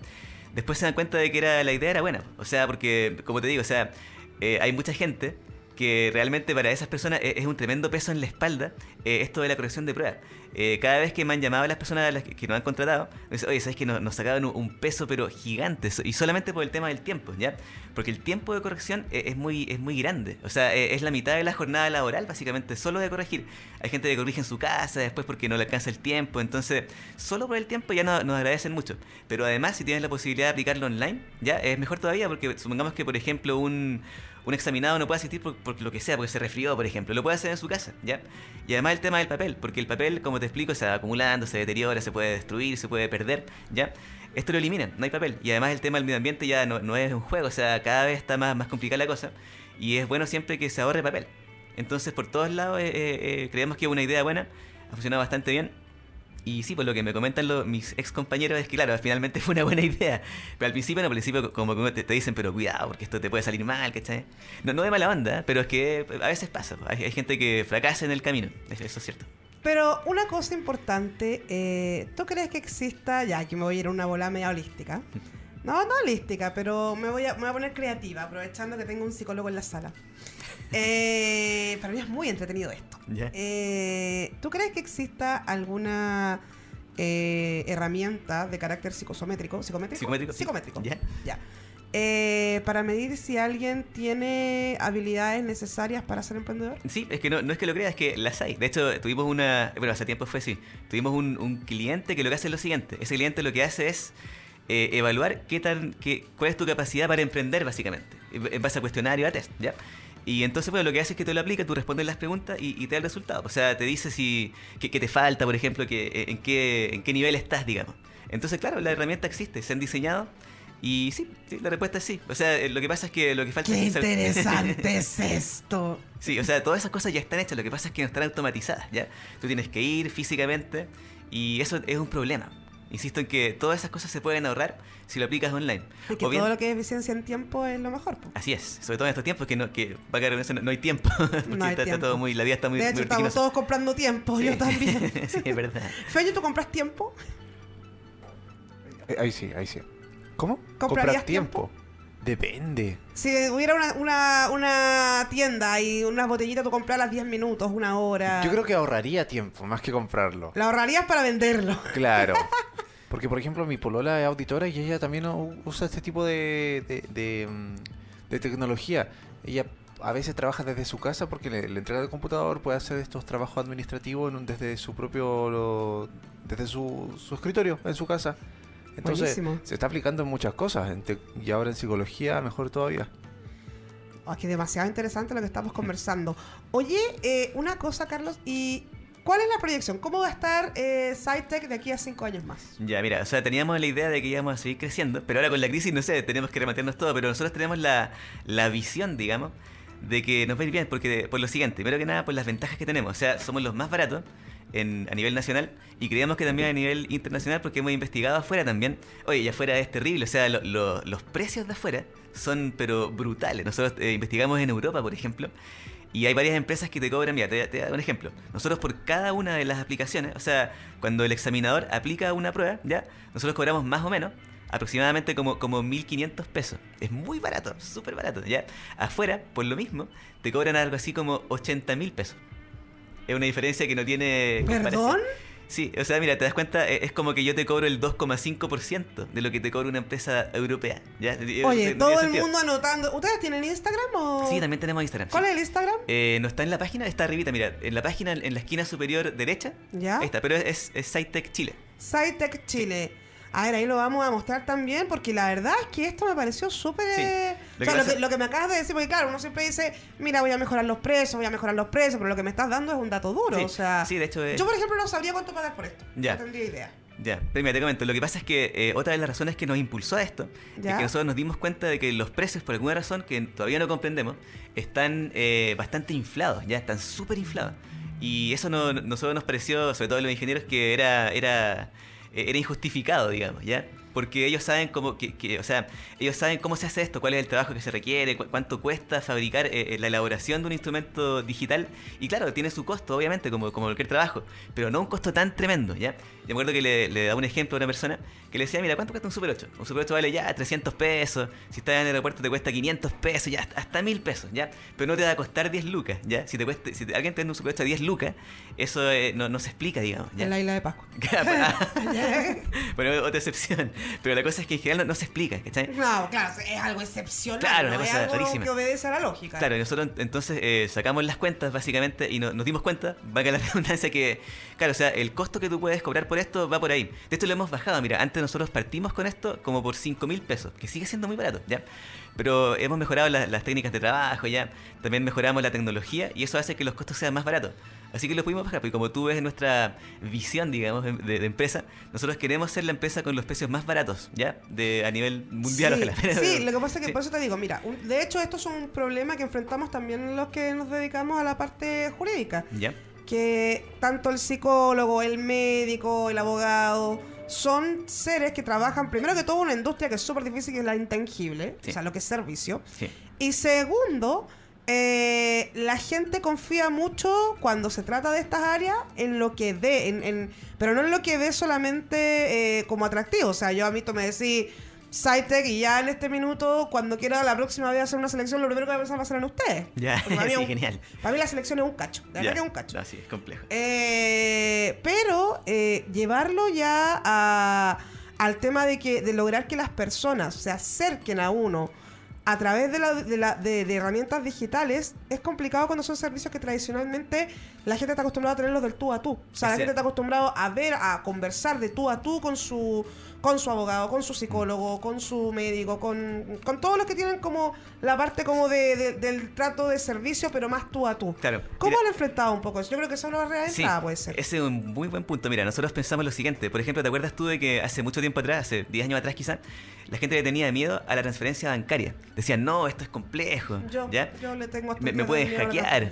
después se dan cuenta de que era, la idea era buena. O sea, porque, como te digo, o sea, eh, hay mucha gente que realmente para esas personas es, un tremendo peso en la espalda eh, esto de la corrección de pruebas. Eh, cada vez que me han llamado las personas a las que, que nos han contratado, me dicen, oye, ¿sabes que nos, nos sacaban un, un peso pero gigante? Y solamente por el tema del tiempo, ¿ya? Porque el tiempo de corrección eh, es muy, es muy grande. O sea, eh, es la mitad de la jornada laboral, básicamente, solo de corregir. Hay gente que corrige en su casa, después porque no le alcanza el tiempo. Entonces, solo por el tiempo ya no- nos agradecen mucho. Pero además, si tienes la posibilidad de aplicarlo online, ya es mejor todavía, porque supongamos que, por ejemplo, un, un examinado no puede asistir por, por lo que sea, porque se resfrió, por ejemplo. Lo puede hacer en su casa, ¿ya? Y además el tema del papel, porque el papel, como te explico, se va acumulando, se deteriora, se puede destruir, se puede perder, ¿ya? Esto lo eliminan, no hay papel. Y además el tema del medio ambiente ya no, es un juego, o sea, cada vez está más, más complicada la cosa. Y es bueno siempre que se ahorre papel. Entonces, por todos lados, eh, eh, eh, creemos que es una idea buena, ha funcionado bastante bien. Y sí, por lo que me comentan los, mis ex compañeros es que, claro, finalmente (laughs) fue una buena idea. Pero al principio, no, al principio como que te, dicen, pero cuidado, porque esto te puede salir mal, ¿cachai? No, no de mala onda, ¿eh? pero es que a veces pasa. Hay, hay gente que fracasa en el camino, eso es cierto. Pero una cosa importante, eh, ¿tú crees que exista, ya aquí me voy a ir a una bola media holística? No, no holística, pero me voy a, me voy a poner creativa, aprovechando que tengo un psicólogo en la sala. Eh, para mí es muy entretenido esto. Ya. Eh, ¿Tú crees que exista alguna eh, herramienta de carácter psicosométrico? ¿Psicométrico? Psicométrico, sí. Psicométrico. Ya. Ya. Eh, para medir si alguien tiene habilidades necesarias para ser emprendedor. Sí, es que no, no es que lo creas, es que las hay. De hecho, tuvimos una. Bueno, hace tiempo fue así. Tuvimos un, un cliente que lo que hace es lo siguiente: ese cliente lo que hace es eh, evaluar qué tan, qué, cuál es tu capacidad para emprender, básicamente, en base a cuestionario, a test, ¿ya? Y entonces, bueno, lo que hace es que tú lo aplicas, tú respondes las preguntas y, y te da el resultado. O sea, te dice si qué, te falta, por ejemplo, que, en, qué, en qué nivel estás, digamos. Entonces, claro, la herramienta existe, se han diseñado. Y sí, sí, la respuesta es sí. O sea, eh, lo que pasa es que lo que falta ¡Qué es... interesante (laughs) es esto! Sí, o sea, todas esas cosas ya están hechas, lo que pasa es que no están automatizadas, ¿ya? Tú tienes que ir físicamente y eso es un problema. Insisto en que todas esas cosas se pueden ahorrar si lo aplicas online. Y que O bien- todo lo que es eficiencia en tiempo es lo mejor. po. Así es, sobre todo en estos tiempos que no, que va a caer en eso, no, no hay tiempo, (laughs) porque No hay está, está tiempo. todo muy, la vida está muy, de muy hecho, estamos todos comprando tiempo, yo Sí. también. (laughs) sí, es verdad. Feyo, ¿tú compras tiempo? Eh, Ahí sí, ahí sí. ¿Cómo? ¿Comprarías ¿Comprar tiempo? Depende. Si hubiera una, una, una tienda y unas botellitas, tú compras las 10 minutos, una hora. Yo creo que ahorraría tiempo más que comprarlo. La ahorrarías para venderlo. (laughs) Claro. Porque, por ejemplo, mi polola es auditora y ella también usa este tipo de, de, de, mm, de tecnología. Ella a veces trabaja desde su casa porque le, le entrega el computador, puede hacer estos trabajos administrativos en un- desde su propio... lo- desde su, su escritorio, en su casa. Entonces, Buenísimo. se está aplicando en muchas cosas. en te- y ahora en psicología, mejor todavía. Oh, que demasiado interesante lo que estamos conversando. (laughs) Oye, eh, una cosa, Carlos, ¿y cuál es la proyección? ¿Cómo va a estar eh, SciTech de aquí a 5 años más? Ya, mira, o sea, teníamos la idea de que íbamos a seguir creciendo, pero ahora con la crisis, no sé, tenemos que rematarnos todo, pero nosotros tenemos la, la visión, digamos, de que nos va a ir bien, porque por lo siguiente, primero que nada, por las ventajas que tenemos, o sea, somos los más baratos, en, a nivel nacional y creemos que también a nivel internacional porque hemos investigado afuera también. Oye, y afuera es terrible, o sea, lo- lo- los precios de afuera son pero brutales. Nosotros eh, investigamos en Europa, por ejemplo, y hay varias empresas que te cobran, mira, te, te un ejemplo. Nosotros por cada una de las aplicaciones, o sea, cuando el examinador aplica una prueba, ¿ya? Nosotros cobramos más o menos aproximadamente como, como 1.500 pesos. Es muy barato, súper barato, ¿ya? Afuera, por lo mismo, te cobran algo así como 80.000 pesos. Es una diferencia que no tiene... ¿Perdón? Sí, o sea, mira, te das cuenta, eh, es como que yo te cobro el 2,5% de lo que te cobra una empresa europea. ¿ya? No Oye, todo el mundo anotando. ¿Ustedes tienen Instagram o...? Sí, también tenemos Instagram. ¿Cuál sí. es el Instagram? Eh, no está en la página, está arribita, mira, en la página, en la esquina superior derecha. ¿Ya? Está, pero es, es SciTech Chile. SciTech Chile. A ver, ahí lo vamos a mostrar también, porque la verdad es que esto me pareció súper... Sí. eh, Lo o sea, que lo, que, lo que me acabas de decir, porque claro, uno siempre dice, mira, voy a mejorar los precios, voy a mejorar los precios, pero lo que me estás dando es un dato duro, Sí, o sea... sí, de hecho es- Yo, por ejemplo, no sabría cuánto pagar por esto. Ya. No tendría idea. Ya, pero mira, te comento, lo que pasa es que eh, otra de las razones que nos impulsó a esto Ya. es que nosotros nos dimos cuenta de que los precios, por alguna razón que todavía no comprendemos, están eh, bastante inflados, ya están súper inflados. Y eso no, nosotros nos pareció, sobre todo a los ingenieros, que era, era, eh, era injustificado, digamos, ¿ya? Porque ellos saben cómo, que, que- o sea, ellos saben cómo se hace esto, cuál es el trabajo que se requiere, cu- cuánto cuesta fabricar eh, eh, la elaboración de un instrumento digital. Y claro, tiene su costo, obviamente, como, como cualquier trabajo, pero no un costo tan tremendo, ¿ya? Yo me acuerdo que le, le daba un ejemplo a una persona que le decía, mira, ¿cuánto cuesta un Super 8? Un Super 8 vale ya 300 pesos, si estás en el aeropuerto te cuesta 500 pesos, ya hasta, hasta 1000 pesos, ¿ya? Pero no te va a costar 10 lucas, ¿ya? Si, te cuesta, si te- alguien te vende un Super 8 a 10 lucas, eso eh, no, no se explica, digamos, ¿ya? En la isla de Pascua. (laughs) bueno, (laughs) (laughs) otra excepción. Pero la cosa es que en general no, no se explica, ¿cachai? No, claro, es algo excepcional. Claro, no es algo rarísima. que obedece a la lógica. Claro, y nosotros entonces eh, sacamos las cuentas básicamente y no- nos dimos cuenta, valga la (laughs) redundancia, que, claro, o sea, el costo que tú puedes cobrar por esto va por ahí. De esto lo hemos bajado, mira, antes nosotros partimos con esto como por 5 mil pesos, que sigue siendo muy barato, ¿ya? Pero hemos mejorado la- las técnicas de trabajo, ¿ya? También mejoramos la tecnología y eso hace que los costos sean más baratos. Así que lo pudimos bajar, porque como tú ves en nuestra visión, digamos, de, de empresa, nosotros queremos ser la empresa con los precios más baratos, ¿ya? De, a nivel mundial, sí, ojalá. sí, (laughs) lo que pasa es que Sí. por eso te digo, mira, un- de hecho esto es un problema que enfrentamos también los que nos dedicamos a la parte jurídica, ¿Ya? que tanto el psicólogo, el médico, el abogado son seres que trabajan primero que todo una industria que es súper difícil que es la intangible, Sí. o sea, lo que es servicio, Sí. y segundo, eh, la gente confía mucho cuando se trata de estas áreas en lo que ve, en, en- pero no en lo que ve solamente eh, como atractivo. O sea, yo a mí me decís SciTech y ya en este minuto, cuando quiera la próxima vez hacer una selección, lo primero que voy a pensar va a ser en ustedes. Ya, Porque para (laughs) mí sí, un- genial. Para mí la selección es un cacho, de verdad que es un cacho. No, sí, es complejo. Eh, pero llevarlo ya a- al tema de que de lograr que las personas se acerquen a uno a través de, la- de la- de- de herramientas digitales es complicado cuando son servicios que tradicionalmente la gente está acostumbrada a tenerlos del tú a tú. O sea, la gente está acostumbrada a ver, a conversar de tú a tú con su con su abogado, con su psicólogo, con su médico, con, con todos los que tienen como la parte como de, de- del trato de servicio, pero más tú a tú. Claro. ¿Cómo han enfrentado un poco eso? Yo creo que eso es una de Sí, puede ser. ese es un muy buen punto. Mira, nosotros pensamos lo siguiente. Por ejemplo, ¿te acuerdas tú de que hace mucho tiempo atrás, hace 10 años atrás quizá, la gente le tenía miedo a la transferencia bancaria? Decían, no, esto es complejo. Yo, ¿Ya? yo le tengo hasta Me- me la hackear.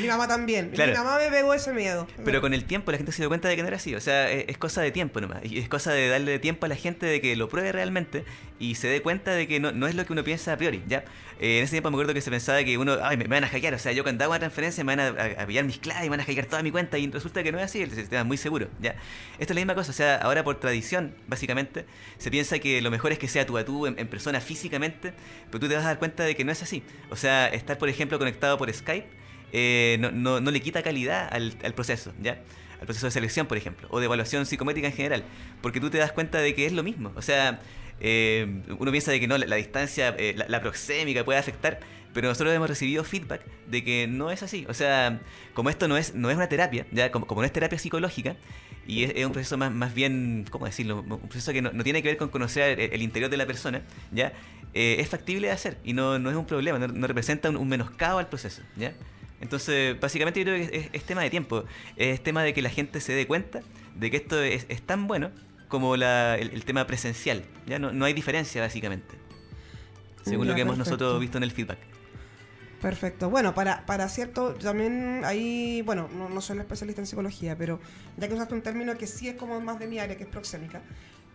Mi mamá también. Claro. Mi mamá me pegó ese miedo. Pero con el tiempo la gente se dio cuenta de que no era así. O sea, es, es cosa de tiempo nomás. Y es cosa de darle tiempo a la gente de que lo pruebe realmente y se dé cuenta de que no, no es lo que uno piensa a priori. ¿ya? Eh, en ese tiempo me acuerdo que se pensaba que uno, ay, me, me van a hackear. O sea, yo cuando hago una transferencia me van a, a- a pillar mis claves, me van a hackear toda mi cuenta. Y resulta que no es así. El sistema es muy seguro. ¿ya? Esto es la misma cosa. O sea, ahora por tradición, básicamente, se piensa que lo mejor es que sea tú a tú, en, persona físicamente. Pero tú te vas a dar cuenta de que no es así. O sea, estar, por ejemplo, conectado por Skype eh, no, no- no le quita calidad al, al proceso, ¿ya? Al proceso de selección, por ejemplo, o de evaluación psicométrica en general, porque tú te das cuenta de que es lo mismo. O sea, eh, uno piensa de que no, la, distancia, eh, la proxémica puede afectar, pero nosotros hemos recibido feedback de que no es así. O sea, como esto no es, no es una terapia, ya como, como no es terapia psicológica, y es, es un proceso más, más bien, ¿cómo decirlo? Un proceso que no, no tiene que ver con conocer el, el interior de la persona, ¿ya? Eh, es factible de hacer y no, no es un problema, no, no representa un, un menoscabo al proceso, ¿ya? Entonces, básicamente yo creo que es, tema de tiempo, es tema de que la gente se dé cuenta de que esto es, es tan bueno como la- el, el tema presencial, ¿ya? No, no hay diferencia, básicamente, según Ya, lo que hemos nosotros visto en el feedback. Perfecto. Bueno, para, para cierto, también ahí, bueno, no, no soy la especialista en psicología, pero ya que usaste un término que sí es como más de mi área, que es proxémica,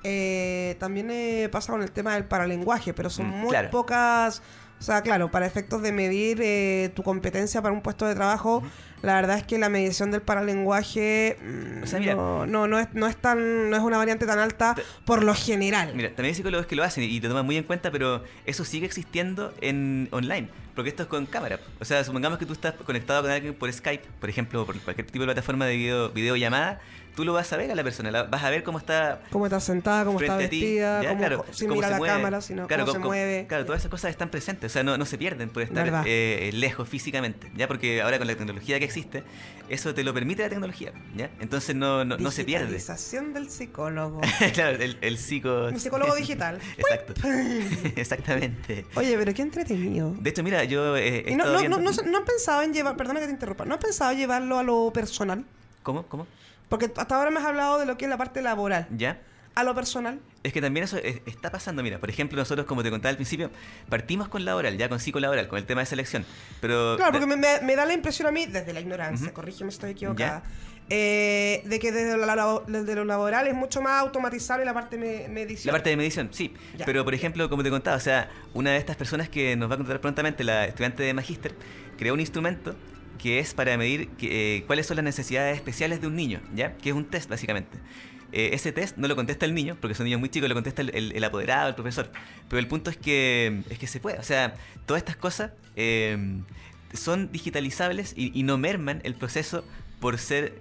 eh, también eh, pasa con el tema del paralenguaje, pero son Mm, muy claro. pocas, sea, claro, para efectos de medir eh, tu competencia para un puesto de trabajo, la verdad es que la medición del paralenguaje mm, O sea, mira. no, no, no es, no es tan, no es una variante tan alta por lo general. Mira, también hay psicólogos que lo hacen y te toman muy en cuenta, pero eso sigue existiendo en online, porque esto es con cámara. O sea, supongamos que tú estás conectado con alguien por Skype, por ejemplo, por cualquier tipo de plataforma de video, videollamada, tú lo vas a ver a la persona, la- vas a ver cómo está Cómo está sentada, cómo está vestida, ¿ya? cómo, Claro, sin cómo mirar se la mueve. cámara, sino Claro, cómo se mueve. Claro, todas esas cosas están presentes, o sea, no, no se pierden por estar eh, lejos físicamente, ¿ya? Porque ahora con la tecnología que existe, eso te lo permite la tecnología, ¿ya? Entonces no, no, no se pierde. Digitalización del psicólogo. (laughs) claro, el, el psico... Un psicólogo (laughs) digital. Exacto. (laughs) Exactamente. Oye, pero qué entretenido. De hecho, mira, yo eh, he Y no, no, viendo... no, no, no han pensado en llevar, perdona que te interrumpa, no han pensado en llevarlo a lo personal. ¿Cómo? ¿Cómo? Porque hasta ahora me has hablado de lo que es la parte laboral. ¿Ya? A lo personal. Es que también eso es- está pasando, mira, por ejemplo, nosotros, como te contaba al principio, partimos con laboral, ya con psicolaboral, con el tema de selección, pero... Claro, porque me, me- me da la impresión a mí, desde la ignorancia, Ujú. corrígeme si estoy equivocada, eh, de que desde lo, desde lo laboral es mucho más automatizable la parte me- medición. La parte de medición, sí. Ya. Pero, por ejemplo, como te contaba, o sea, una de estas personas que nos va a contar prontamente, la estudiante de magíster, creó un instrumento que es para medir eh, cuáles son las necesidades especiales de un niño, ¿ya? Que es un test, básicamente. Eh, ese test no lo contesta el niño, porque son niños muy chicos, lo contesta el, apoderado, el profesor. Pero el punto es que, es que se puede. O sea, todas estas cosas eh, son digitalizables y, no merman el proceso por ser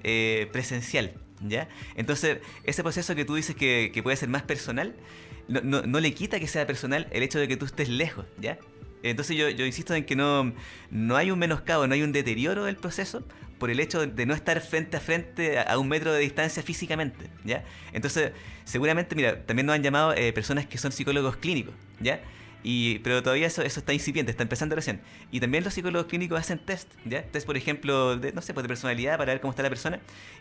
presencial, ¿ya? Entonces, ese proceso que tú dices que, puede ser más personal, no- no le quita que sea personal el hecho de que tú estés lejos, ¿ya? Entonces yo, yo insisto en que no, no hay un menoscabo, no hay un deterioro del proceso por el hecho de, no estar frente a frente a un metro de distancia físicamente, ¿ya? Entonces, seguramente, mira, también nos han llamado eh, personas que son psicólogos clínicos, ¿ya? Y, pero todavía eso, eso está incipiente, está empezando recién. Y también los psicólogos clínicos hacen test, ¿ya? Test, por ejemplo, de, no sé, pues de personalidad para ver cómo está la persona.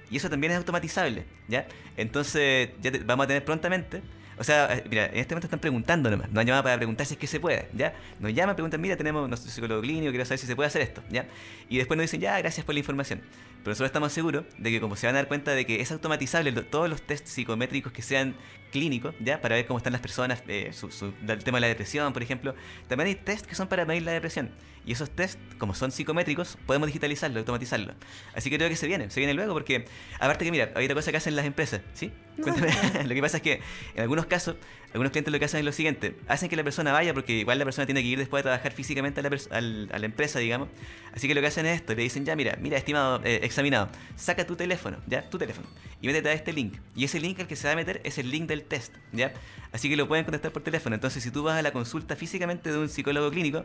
Y eso también es automatizable, ¿ya? Entonces, ya te- vamos a tener prontamente. O sea, eh, mira, en este momento están preguntando nomás. Nos han llamado para preguntar si es que se puede, ¿ya? Nos llaman, preguntan, mira, tenemos nuestro psicólogo clínico, quiero saber si se puede hacer esto, ¿ya? Y después nos dicen, ya, gracias por la información. Pero nosotros estamos seguros de que como se van a dar cuenta de que es automatizable todos los test psicométricos que sean clínicos, ¿ya? Para ver cómo están las personas, eh, su, su- el tema de la depresión, por ejemplo. También hay test que son para medir la depresión. Y esos test, como son psicométricos, podemos digitalizarlo, automatizarlo. Así que creo que se viene, se viene luego porque, aparte que mira, hay otra cosa que hacen las empresas, ¿sí? Cuéntame. (laughs) lo que pasa es que en algunos casos, algunos clientes lo que hacen es lo siguiente, hacen que la persona vaya porque igual la persona tiene que ir después de trabajar físicamente a la, al- a la empresa, digamos. Así que lo que hacen es esto, le dicen, ya, mira, mira, estimado, eh, examinado, saca tu teléfono, ¿ya? Tu teléfono. Y métete a este link. Y ese link al que se va a meter es el link del test, ¿ya? Así que lo pueden contestar por teléfono. Entonces, si tú vas a la consulta físicamente de un psicólogo clínico,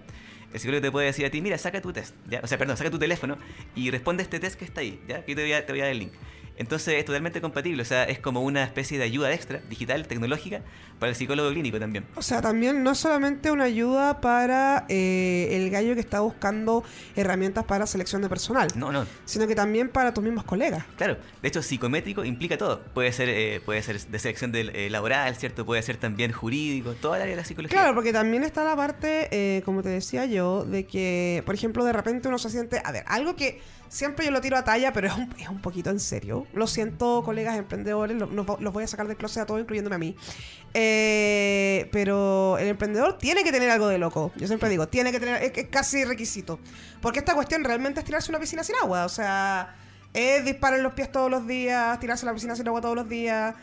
el psicólogo te puede decir a ti, mira, saca tu test, ¿ya? O sea, perdón, saca tu teléfono y responde este test que está ahí, ¿ya? Aquí te voy a, te voy a dar el link. Entonces es totalmente compatible, o sea, es como una especie de ayuda extra, digital, tecnológica, para el psicólogo clínico también. O sea, también no solamente una ayuda para eh, el gallo que está buscando herramientas para selección de personal, No, no, sino que también para tus mismos colegas. Claro, de hecho psicométrico implica todo. Puede ser, eh, puede ser de selección del, eh, laboral, ¿cierto? Puede ser también jurídico, toda el área de la psicología. Claro, porque también está la parte, eh, como te decía yo, de que, por ejemplo, de repente uno se siente... A ver, algo que siempre yo lo tiro a talla, pero es un, es un poquito en serio. Lo siento, colegas emprendedores, lo- los, los voy a sacar del closet a todos, incluyéndome a mí. Eh, pero el emprendedor tiene que tener algo de loco. Yo siempre digo, tiene que tener... Es, es casi requisito. Porque esta cuestión realmente es tirarse una piscina sin agua. O sea, es disparar los pies todos los días, tirarse a la piscina sin agua todos los días.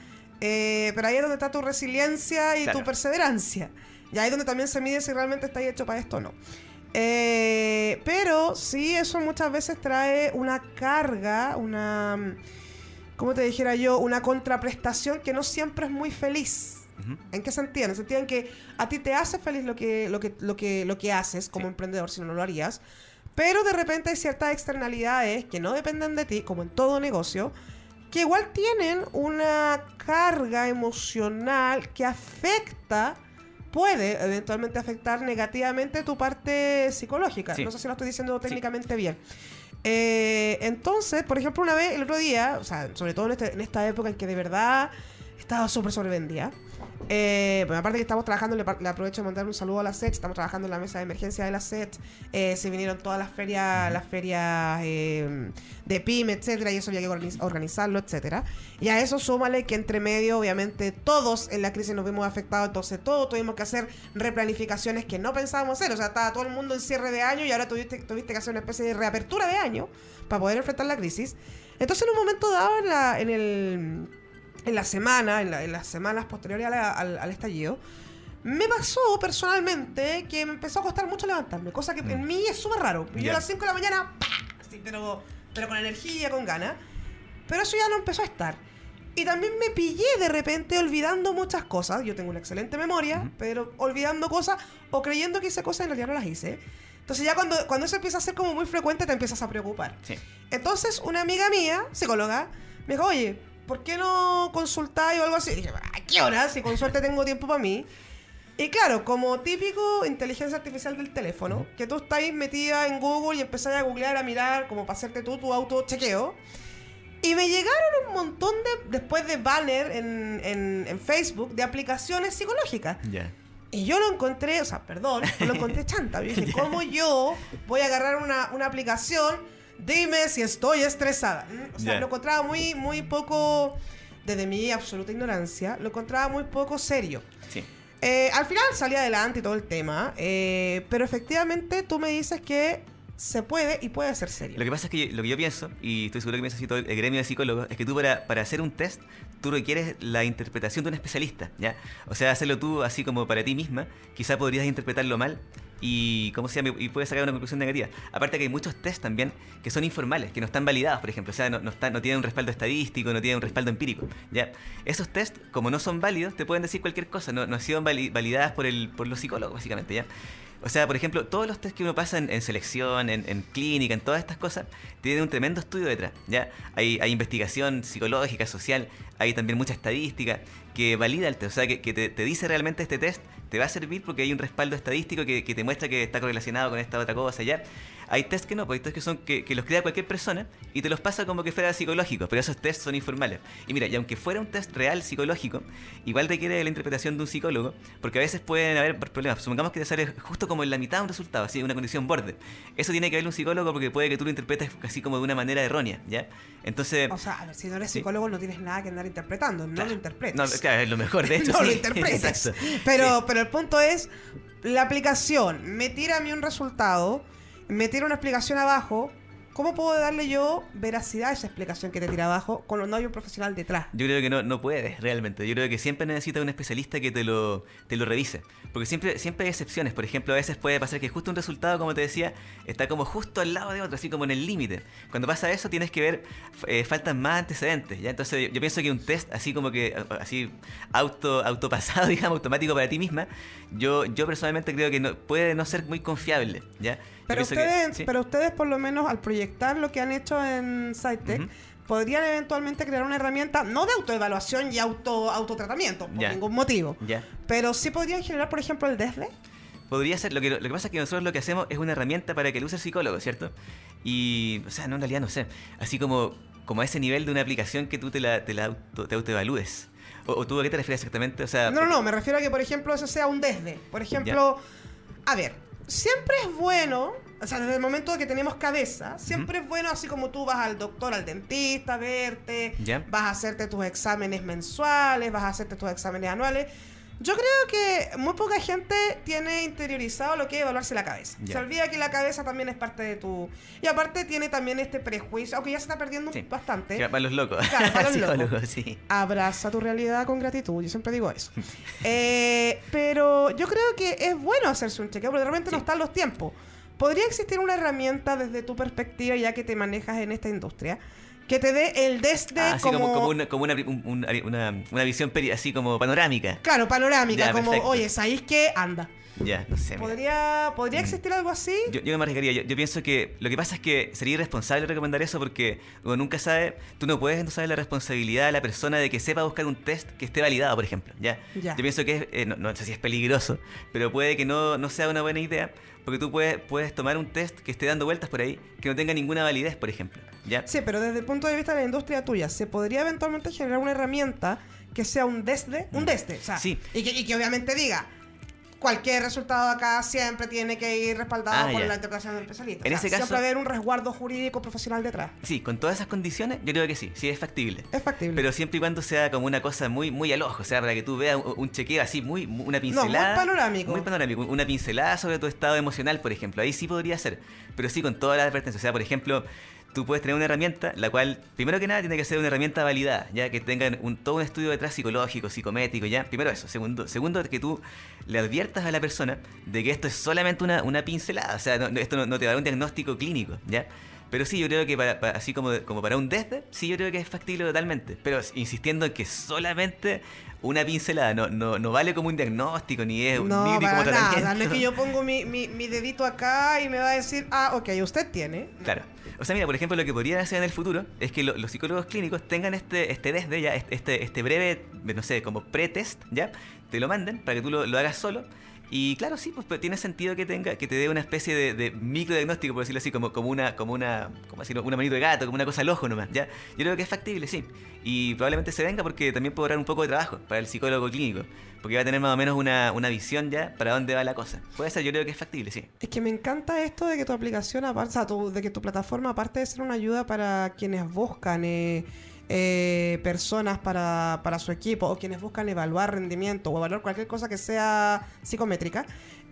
Eh, pero ahí es donde está tu resiliencia y Claro. tu perseverancia. Y ahí es donde también se mide si realmente está hecho para esto o no. Eh, pero sí, eso muchas veces trae una carga, una, ¿cómo te dijera yo? Una contraprestación que no siempre es muy feliz. ¿En qué sentido? En el sentido en que a ti te hace feliz lo que, lo que, lo que, lo que haces como Sí. emprendedor, si no, no lo harías. Pero de repente hay ciertas externalidades que no dependen de ti, como en todo negocio, que igual tienen una carga emocional que afecta, puede eventualmente afectar negativamente tu parte psicológica. Sí. No sé si lo estoy diciendo técnicamente bien. Eh, entonces, por ejemplo, una vez, el otro día, o sea, sobre todo en, este- en esta época en que de verdad estaba súper sobrevendida, Eh, bueno, aparte que estamos trabajando, le, aprovecho de mandar un saludo a la SET. Estamos trabajando en la mesa de emergencia de la SET. Eh, se vinieron todas las ferias, las ferias eh, de PYME, etcétera, y eso había que organiz- organizarlo, etcétera. Y a eso súmale que entre medio, obviamente, todos en la crisis nos vimos afectados, entonces todos tuvimos que hacer replanificaciones que no pensábamos hacer. O sea, estaba todo el mundo en cierre de año y ahora tuviste, tuviste que hacer una especie de reapertura de año para poder enfrentar la crisis. Entonces, en un momento dado, en, la, en el en la semana, en, la- en las semanas posteriores la- al, al estallido, me pasó personalmente que me empezó a costar mucho levantarme, cosa que en mí es súper raro. Yo a las 5 de la mañana. Así, pero, pero con energía, con ganas. Pero eso ya no empezó a estar. Y también me pillé de repente olvidando muchas cosas. Yo tengo una excelente memoria, pero olvidando cosas o creyendo que hice cosas y en realidad no las hice. Entonces ya cuando, cuando eso empieza a ser como muy frecuente te empiezas a preocupar. Sí. Entonces, una amiga mía, psicóloga, me dijo, oye, ¿por qué no consultáis o algo así? Y dije, ¿a qué hora? Si con suerte tengo tiempo para mí. Y claro, como típico inteligencia artificial del teléfono, que tú estás metida en Google y empezás a googlear, a mirar, como para hacerte tú tu auto chequeo. Y me llegaron un montón de, después de banner en, en- en Facebook, de aplicaciones psicológicas. Ya. Y yo lo encontré, o sea, perdón, lo encontré (laughs) chanta. Yo (laughs) dije, ¿cómo yo voy a agarrar una, una aplicación? Dime si estoy estresada. ¿Mm? O sea, lo encontraba muy, muy poco, desde mi absoluta ignorancia, lo encontraba muy poco serio. Sí. Eh, al final salí adelante y todo el tema, eh, pero efectivamente tú me dices que se puede y puede ser serio. Lo que pasa es que yo- lo que yo pienso, y estoy seguro que piensa así todo el el gremio de psicólogos, es que tú para, para hacer un test, tú requieres la interpretación de un especialista, ¿ya? O sea, hacerlo tú así como para ti misma, quizá podrías interpretarlo mal y, ¿cómo se llama? y puedes sacar una conclusión negativa. Aparte que hay muchos test también que son informales, que no están validados, por ejemplo, o sea, no, no, están- no tienen un respaldo estadístico, no tienen un respaldo empírico, ¿ya? Esos test, como no son válidos, te pueden decir cualquier cosa, no, no han sido vali- validadas por, el, por los psicólogos, básicamente, ¿ya? O sea, por ejemplo, todos los test que uno pasa en, en selección, en, en clínica, en todas estas cosas, tienen un tremendo estudio detrás. ¿ya? Hay, hay investigación psicológica, social, hay también mucha estadística que valida el test. O sea, que, te dice realmente este test te va a servir porque hay un respaldo estadístico que, que te muestra que está correlacionado con esta otra cosa. ¿ya? Hay test que no, pues hay test que son que, que los crea cualquier persona y te los pasa como que fuera psicológico, pero esos tests son informales. Y mira, y aunque fuera un test real psicológico, igual requiere la interpretación de un psicólogo, porque a veces pueden haber problemas. Supongamos que te sale justo como en la mitad de un resultado, así, una condición borde. Eso tiene que ver un psicólogo porque puede que tú lo interpretes así como de una manera errónea, ¿ya? Entonces... O sea, a ver, si no eres Sí. psicólogo no tienes nada que andar interpretando, no Claro. lo interpretes. No, claro, es lo mejor, de (laughs) hecho. no lo interpretes. Pero, Sí. pero el punto es, la aplicación me tira a mí un resultado, me tira una explicación abajo. ¿Cómo puedo darle yo veracidad a esa explicación que te tira abajo cuando no hay un profesional detrás? Yo creo que no, no puedes realmente. Yo creo que siempre necesitas un especialista que te lo, te lo revise. Porque siempre, siempre hay excepciones. Por ejemplo, a veces puede pasar que justo un resultado, como te decía, está como justo al lado de otro, así como en el límite. Cuando pasa eso, tienes que ver, eh, faltan más antecedentes. ¿ya? Entonces, yo, pienso que un test así como que, así, auto, autopasado, (laughs) digamos, automático para ti misma, yo, yo personalmente creo que no, puede no ser muy confiable. ¿ya? Pero pienso que- ustedes, sí. pero ustedes por lo menos al proyectar lo que han hecho en SciTech, Ujú. podrían eventualmente crear una herramienta, no de autoevaluación y auto autotratamiento, por Ya. ningún motivo. Ya. Pero sí podrían generar, por ejemplo, el DESDE. Podría ser, lo que, lo que pasa es que nosotros lo que hacemos es una herramienta para que lo use el psicólogo, ¿cierto? Y, o sea, no, en realidad no sé, así como, como a ese nivel de una aplicación que tú te la, te la auto, te autoevalúes. O, o tú a qué te refieres exactamente? O sea, No, no, no, me refiero a que, por ejemplo, eso sea un desde. Por ejemplo, a ver, siempre es bueno, o sea, desde el momento que tenemos cabeza, siempre es bueno, así como tú vas al doctor, al dentista, a verte, vas a hacerte tus exámenes mensuales, vas a hacerte tus exámenes anuales. Yo creo que muy poca gente tiene interiorizado lo que es evaluarse la cabeza. Ya. Se olvida que la cabeza también es parte de tu... Y aparte tiene también este prejuicio, aunque ya se está perdiendo Sí. bastante. para los locos. Claro, para (laughs) los locos. Sí. Abraza tu realidad con gratitud, yo siempre digo eso. (laughs) Eh, pero yo creo que es bueno hacerse un chequeo, porque de repente no están los tiempos. ¿Podría existir una herramienta desde tu perspectiva, ya que te manejas en esta industria, que te dé el desde Ah, así como... como, como, una, como una, un- un- una, una visión peri- así como panorámica. Claro, panorámica, Ya, como, perfecto. oye, ¿sabéis qué? Anda. Ya, no sé. ¿Podría, ¿podría existir algo así? Yo, yo me arriesgaría. Yo, yo pienso que lo que pasa es que sería irresponsable recomendar eso porque uno nunca sabe, tú no puedes no saber la responsabilidad de la persona de que sepa buscar un test que esté validado, por ejemplo. ¿ya? Ya. Yo pienso que es, eh, no, no sé si es peligroso, pero puede que no, no sea una buena idea porque tú puedes, puedes tomar un test que esté dando vueltas por ahí que no tenga ninguna validez, por ejemplo. ¿ya? Sí, pero desde el punto de vista de la industria tuya, ¿se podría eventualmente generar una herramienta que sea un desde, un desde, o sea, Sí. y, que, y que obviamente diga, cualquier resultado acá siempre tiene que ir respaldado Ah, por ya. la interpretación del especialista. En O sea, ese caso- siempre haber un resguardo jurídico profesional detrás. Sí, con todas esas condiciones, yo creo que sí, sí es factible. Es factible. Pero siempre y cuando sea como una cosa muy muy al ojo, o sea, para que tú veas un, un chequeo así, muy, muy- una pincelada. panorámico. Muy panorámico. Una pincelada sobre tu estado emocional, por ejemplo. Ahí sí podría ser. Pero sí con todas las advertencias. O sea, por ejemplo, tú puedes tener una herramienta, la cual, primero que nada, tiene que ser una herramienta validada, ya que tenga un, todo un estudio detrás psicológico, psicométrico, ya. Primero eso. Segundo, segundo que tú le adviertas a la persona de que esto es solamente una, una pincelada. O sea, no- esto no, no te va a dar un diagnóstico clínico, ¿ya? Pero sí, yo creo que para, para- así como, como para un desde, sí yo creo que es factible totalmente. Pero insistiendo en que solamente una pincelada no, no, no vale como un diagnóstico, ni es No, ni, ni como nada. tratamiento. No es que yo pongo mi, mi, mi dedito acá y me va a decir, ah, ok, usted tiene. Claro. O sea, mira, por ejemplo, lo que podrían hacer en el futuro es que lo- los psicólogos clínicos tengan este, este desde ya, este, este breve, no sé, como pre-test, ¿ya? Te lo manden para que tú lo, lo hagas solo. Y claro, sí, pues, pues, tiene sentido que tenga, que te dé una especie de, de microdiagnóstico, por decirlo así, como, como una, como una, como decirlo, una manito de gato, como una cosa al ojo nomás, ¿ya? Yo creo que es factible, sí. Y probablemente se venga porque también puede ahorrar un poco de trabajo para el psicólogo clínico. Porque va a tener más o menos una, una visión ya para dónde va la cosa. Puede ser, yo creo que es factible, sí. Es que me encanta esto de que tu aplicación, aparte, o sea, tu- de que tu plataforma, aparte de ser una ayuda para quienes buscan eh, eh, personas para, para su equipo o quienes buscan evaluar rendimiento o evaluar cualquier cosa que sea psicométrica,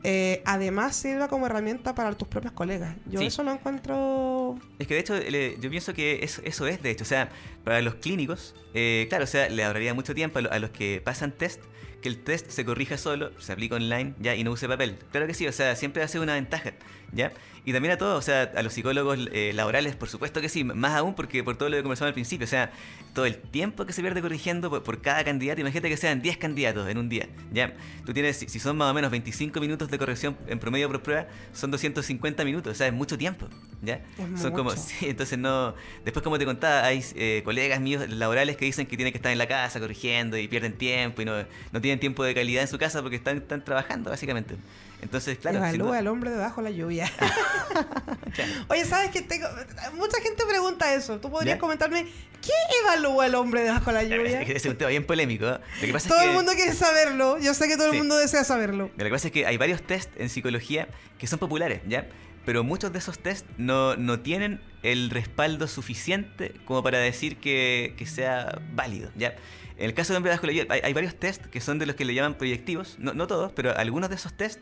eh, además sirva como herramienta para tus propios colegas. Yo Sí. eso lo encuentro... Es que de hecho, le- yo pienso que eso, eso es, de hecho, o sea, para los clínicos, eh, claro, o sea, le ahorraría mucho tiempo a, lo- a los que pasan test, que el test se corrija solo, se aplica online, ya, y no use papel. Claro que sí, o sea, siempre ser una ventaja, ¿ya? Y también a todos, o sea, a los psicólogos eh, laborales, por supuesto que sí, más aún porque por todo lo que conversamos al principio, o sea, todo el tiempo que se pierde corrigiendo por, por cada candidato, imagínate que sean 10 candidatos en un día, ¿ya? Tú tienes, si, son más o menos 25 minutos de corrección en promedio por prueba, son 250 minutos, o sea, es mucho tiempo, ¿ya? Es son como, mucho. sí, entonces no, después como te contaba, hay eh, colegas míos laborales que dicen que tienen que estar en la casa corrigiendo y pierden tiempo y no, no tienen tiempo de calidad en su casa porque están, están trabajando, básicamente. Entonces, claro, Evalúa al hombre debajo de la lluvia. (laughs) (laughs) Oye, ¿sabes qué? Tengo... Mucha gente pregunta eso. ¿Tú podrías ¿Ya? comentarme qué evalúa al hombre debajo de la (laughs) lluvia? Es un tema bien polémico. ¿eh? Lo que pasa Todo es que, el mundo quiere saberlo. Yo sé que todo el Sí. mundo desea saberlo. Lo que pasa es que hay varios test en psicología que son populares, ¿ya? Pero muchos de esos test no, no tienen el respaldo suficiente como para decir que, que sea válido, ¿ya? En el caso de hombre bajo la lluvia, hay, hay varios test que son de los que le llaman proyectivos, no, no todos, pero algunos de esos test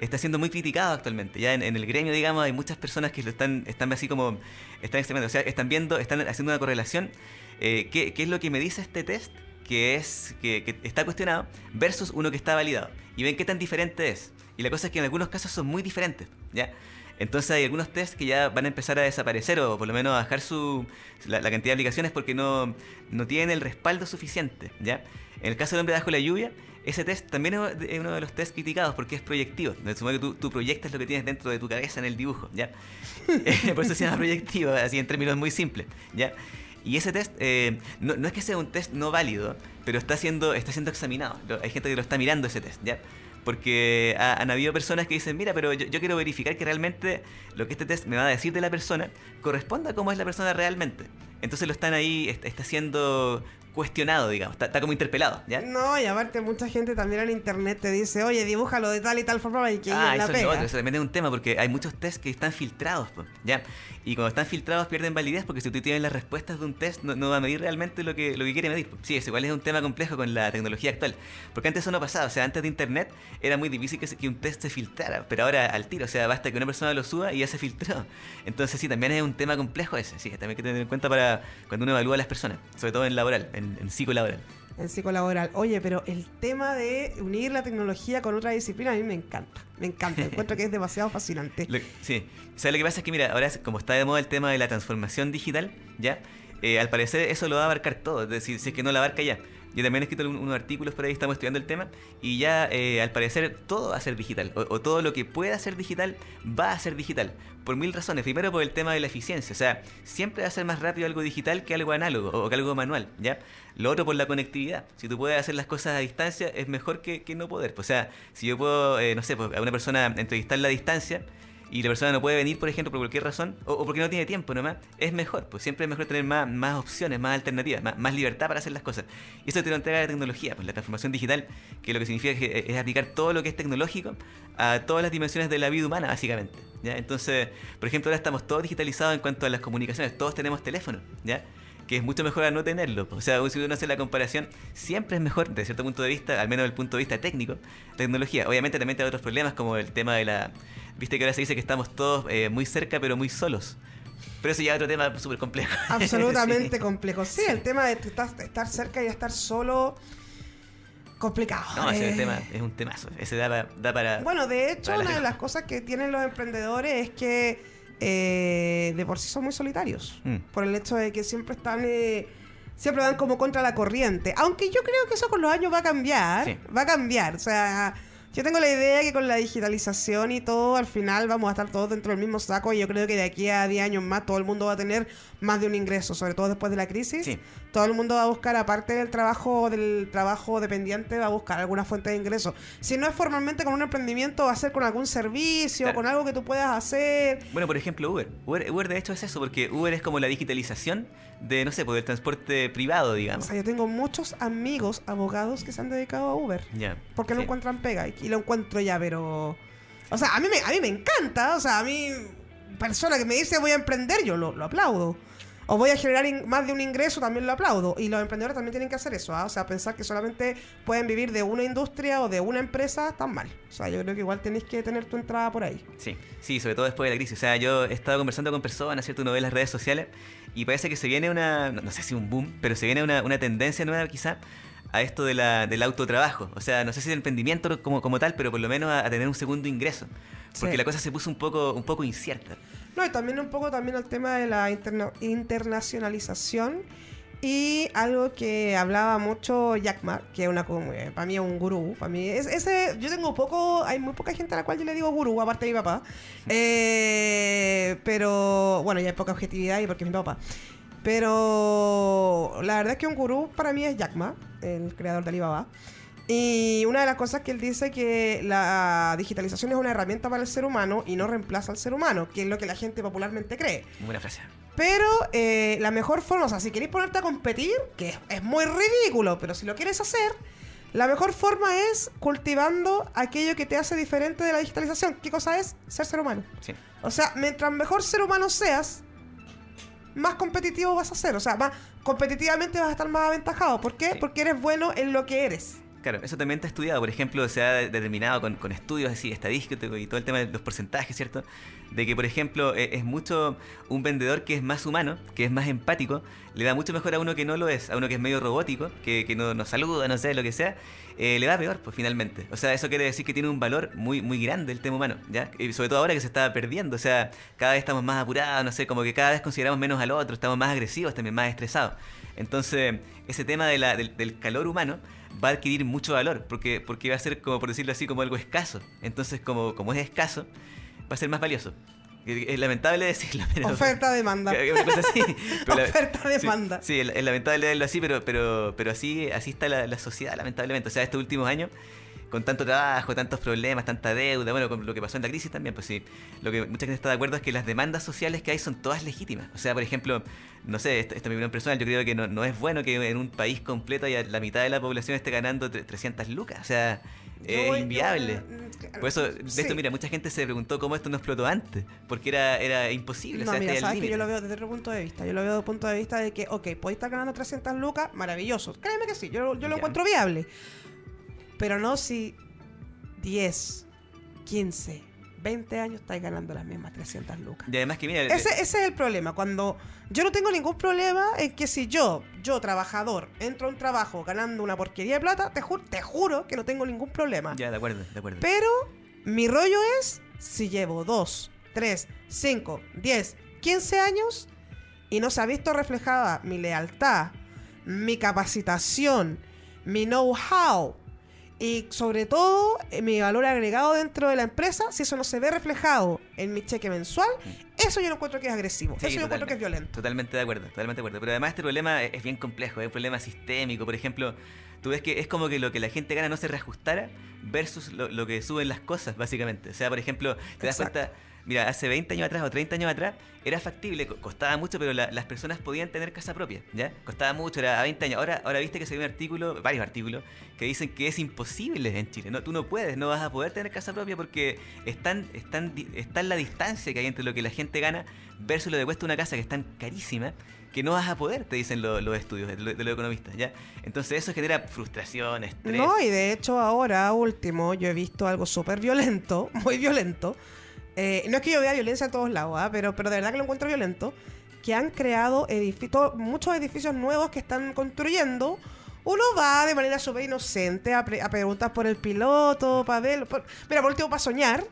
están siendo muy criticados actualmente. Ya en, en el gremio, digamos, hay muchas personas que lo están, están así como, están o sea, están viendo, están haciendo una correlación. eh, ¿qué, qué es lo que me dice este test? que es que está cuestionado versus uno que está validado y ven qué tan diferente es y la cosa es que en algunos casos son muy diferentes ya entonces hay algunos tests que ya van a empezar a desaparecer o por lo menos a bajar su la, la cantidad de aplicaciones porque no, no tienen el respaldo suficiente ya en el caso del hombre bajo la lluvia ese test también es uno de los tests criticados porque es proyectivo. De sumo que tú, tú proyectas lo que tienes dentro de tu cabeza en el dibujo, ¿ya? (laughs) Eh, Por eso se llama proyectivo, así en términos muy simples, ¿ya? Y ese test, eh, no, no es que sea un test no válido, pero está siendo, está siendo examinado. Hay gente que lo está mirando ese test, ¿ya? Porque ha- han habido personas que dicen, mira, pero yo, yo quiero verificar que realmente lo que este test me va a decir de la persona corresponda a cómo es la persona realmente. Entonces lo están ahí, est- está siendo cuestionado, digamos, está, está como interpelado, ¿ya? No, y aparte mucha gente también en internet te dice, oye, dibújalo de tal y tal forma y que Ah, la eso es lo otro, eso también es un tema porque hay muchos tests que están filtrados, ¿ya? Y cuando están filtrados pierden validez porque si tú tienes las respuestas de un test no, no va a medir realmente lo que, lo que quiere medir. Sí, eso igual es un tema complejo con la tecnología actual. Porque antes eso no pasaba, o sea, antes de internet era muy difícil que, que un test se filtrara, pero ahora al tiro, o sea, basta que una persona lo suba y ya se filtró. Entonces sí, también es un tema complejo ese, sí, también hay que tener en cuenta para cuando uno evalúa a las personas, sobre todo en laboral, en, en psicolaboral. En psicolaboral. Oye, pero el tema de unir la tecnología con otra disciplina a mí me encanta. Me encanta. Encuentro que es demasiado fascinante. (laughs) Lo- sí. O sea, lo que pasa es que, mira, ahora como está de moda el tema de la transformación digital, ¿ya? Eh, al parecer eso lo va a abarcar todo, es decir, si es que no lo abarca ya. Yo también he escrito un- unos artículos por ahí, estamos estudiando el tema, y ya eh, al parecer todo va a ser digital, o, todo lo que pueda ser digital va a ser digital, por mil razones. Primero por el tema de la eficiencia, o sea, siempre va a ser más rápido algo digital que algo análogo o que algo manual, ¿ya? Lo otro por la conectividad. Si tú puedes hacer las cosas a distancia, es mejor que, que no poder. O sea, si yo puedo, eh, no sé, pues, a una persona entrevistarla a distancia, y la persona no puede venir, por ejemplo, por cualquier razón, o, porque no tiene tiempo nomás, es mejor. Pues siempre es mejor tener más, más opciones, más alternativas, más, más libertad para hacer las cosas. Y eso te lo entrega la tecnología, pues la transformación digital, que lo que significa es aplicar todo lo que es tecnológico a todas las dimensiones de la vida humana, básicamente. ¿ya? Entonces, por ejemplo, ahora estamos todos digitalizados en cuanto a las comunicaciones, todos tenemos teléfono, ¿ya? que es mucho mejor a no tenerlo. O sea, si uno hace la comparación, siempre es mejor, desde cierto punto de vista, al menos desde el punto de vista técnico, tecnología. Obviamente también hay otros problemas como el tema de la... Viste que ahora se dice que estamos todos eh, muy cerca pero muy solos. Pero eso ya es otro tema súper complejo. (laughs) Absolutamente Sí. complejo. Sí, el tema de estar, cerca y estar solo, complicado. No, ese Eh, tema es un temazo. Ese da, pa- da para... Bueno, de hecho, Para una de las cosas que tienen los emprendedores es que eh, de por sí son muy solitarios. Mm. Por el hecho de que siempre están. eh, siempre van como contra la corriente. Aunque yo creo que eso con los años va a cambiar. Sí. Va a cambiar. O sea. Yo tengo la idea que con la digitalización y todo, al final vamos a estar todos dentro del mismo saco y yo creo que de aquí a 10 años más todo el mundo va a tener más de un ingreso, sobre todo después de la crisis. Sí. Todo el mundo va a buscar, aparte del trabajo del trabajo dependiente, va a buscar alguna fuente de ingreso. Si no es formalmente con un emprendimiento, va a ser con algún servicio, Claro. con algo que tú puedas hacer. Bueno, por ejemplo, Uber. Uber. Uber de hecho es eso, porque Uber es como la digitalización de, no sé, pues, del transporte privado, O digamos. sea, yo tengo muchos amigos abogados que se han dedicado a Uber. Ya. Porque no Sí. encuentran pega. Y lo encuentro ya, pero. O sea, a mí me, a mí me encanta. O sea, a mí, persona que me dice voy a emprender, yo lo, lo aplaudo. O voy a generar más de un ingreso, también lo aplaudo. Y los emprendedores también tienen que hacer eso. ¿ah? O sea, pensar que solamente pueden vivir de una industria o de una empresa, tan mal. O sea, yo creo que igual tenéis que tener tu entrada por ahí. Sí, sí, sobre todo después de la crisis. O sea, yo he estado conversando con personas, ¿cierto? Uno ve las redes sociales y parece que se viene una, no no sé si un boom, pero se viene una, una tendencia nueva quizá a esto de la, del autotrabajo. O sea, no sé si el emprendimiento como, como tal, pero por lo menos a, a tener un segundo ingreso. Porque Sí. la cosa se puso un poco, un poco incierta. No, y también un poco también el tema de la interna- internacionalización y algo que hablaba mucho Jack Ma, que es una como, eh, para mí es un gurú, para mí es, ese yo tengo poco, hay muy poca gente a la cual yo le digo gurú, aparte de mi papá. Eh, pero bueno, ya hay poca objetividad y porque es mi papá. Pero la verdad es que un gurú para mí es Jack Ma, el creador de Alibaba. Y una de las cosas que él dice que la digitalización es una herramienta para el ser humano y no reemplaza al ser humano, que es lo que la gente popularmente cree. Buena frase. Pero eh, la mejor forma, o sea, si queréis ponerte a competir, que es, es muy ridículo, pero si lo quieres hacer, la mejor forma es cultivando aquello que te hace diferente de la digitalización. ¿Qué cosa es? Ser ser humano. Sí. O sea, mientras mejor ser humano seas, más competitivo vas a ser. O sea, más competitivamente vas a estar más aventajado. ¿Por qué? Sí. Porque eres bueno en lo que eres. Claro, eso también está estudiado. Por ejemplo, se ha determinado con, con estudios así, estadísticos y todo el tema de los porcentajes, ¿cierto? De que, por ejemplo, e- es mucho un vendedor que es más humano, que es más empático, le da mucho mejor a uno que no lo es, a uno que es medio robótico, que, que no nos saluda, no sé, lo que sea, eh, le va peor, pues finalmente. O sea, eso quiere decir que tiene un valor muy, muy grande el tema humano, ¿ya? Y sobre todo ahora que se está perdiendo, o sea, cada vez estamos más apurados, no sé, como que cada vez consideramos menos al otro, estamos más agresivos, también más estresados. Entonces, ese tema de la- del, del calor humano va a adquirir mucho valor, porque, porque va a ser, como por decirlo así, como algo escaso. Entonces, como, como es escaso, va a ser más valioso. Es lamentable decirlo, pero... (laughs) Una cosa así. Pero la- Oferta-demanda. Sí, sí, es, lamentable verlo así, pero, pero, pero así, así está la, la sociedad, lamentablemente. O sea, estos últimos años, con tanto trabajo, tantos problemas, tanta deuda, bueno, con lo que pasó en la crisis también, pues sí, lo que mucha gente está de acuerdo es que las demandas sociales que hay son todas legítimas. O sea, por ejemplo, no sé, esta, esta es mi opinión personal, yo creo que no, no es bueno que en un país completo haya la mitad de la población esté ganando tre- 300 lucas. O sea, es inviable. mm, claro, Por eso, de sí. esto, mira, mucha gente se preguntó cómo esto no explotó antes, porque era, era imposible. No, o sea, mira, sabes que yo lo veo desde otro punto de vista. Yo lo veo desde el punto de vista de que, ok, podéis estar ganando 300 lucas, maravilloso. Créeme que sí, yo, yo lo Ya. encuentro viable. Pero no si 10, 15, 20 años estáis ganando las mismas 300 lucas. Y además que, mira, Ese, ese es el problema. Cuando yo no tengo ningún problema en que si yo, yo trabajador, entro a un trabajo ganando una porquería de plata, te, ju- te juro que no tengo ningún problema. Ya, de acuerdo, de acuerdo. Pero mi rollo es si llevo 2, 3, 5, 10, 15 años y no se ha visto reflejada mi lealtad, mi capacitación, mi know-how y sobre todo eh, mi valor agregado dentro de la empresa, si eso no se ve reflejado en mi cheque mensual, eso yo no encuentro que es agresivo, Sí, eso yo encuentro que es violento. Totalmente de acuerdo, totalmente de acuerdo. Pero además este problema es es bien complejo, es un problema sistémico. Por ejemplo, tú ves que es como que lo que la gente gana no se reajustara versus lo, lo que suben las cosas, básicamente. O sea, por ejemplo, te das Exacto. cuenta, Mira, hace 20 años atrás o 30 años atrás era factible, co- costaba mucho, pero la- las personas podían tener casa propia, ¿ya? Costaba mucho, era a 20 años. Ahora, ahora viste que se un artículo, varios artículos, que dicen que es imposible en Chile. No, tú no puedes, no vas a poder tener casa propia porque es tan, es tan di- es tan la distancia que hay entre lo que la gente gana versus lo que cuesta una casa que es tan carísima que no vas a poder, te dicen lo- los estudios de los economistas, ¿ya? Entonces eso genera frustración, estrés. No, y de hecho ahora último yo he visto algo súper violento, (laughs) muy violento. Eh, no es que yo vea violencia en todos lados, ¿ah? pero, pero de verdad que lo encuentro violento. Que han creado muchos edificios nuevos que están construyendo. Uno va de manera súper inocente a, pre- a preguntar por el piloto, para ver. por- mira, por último, para soñar.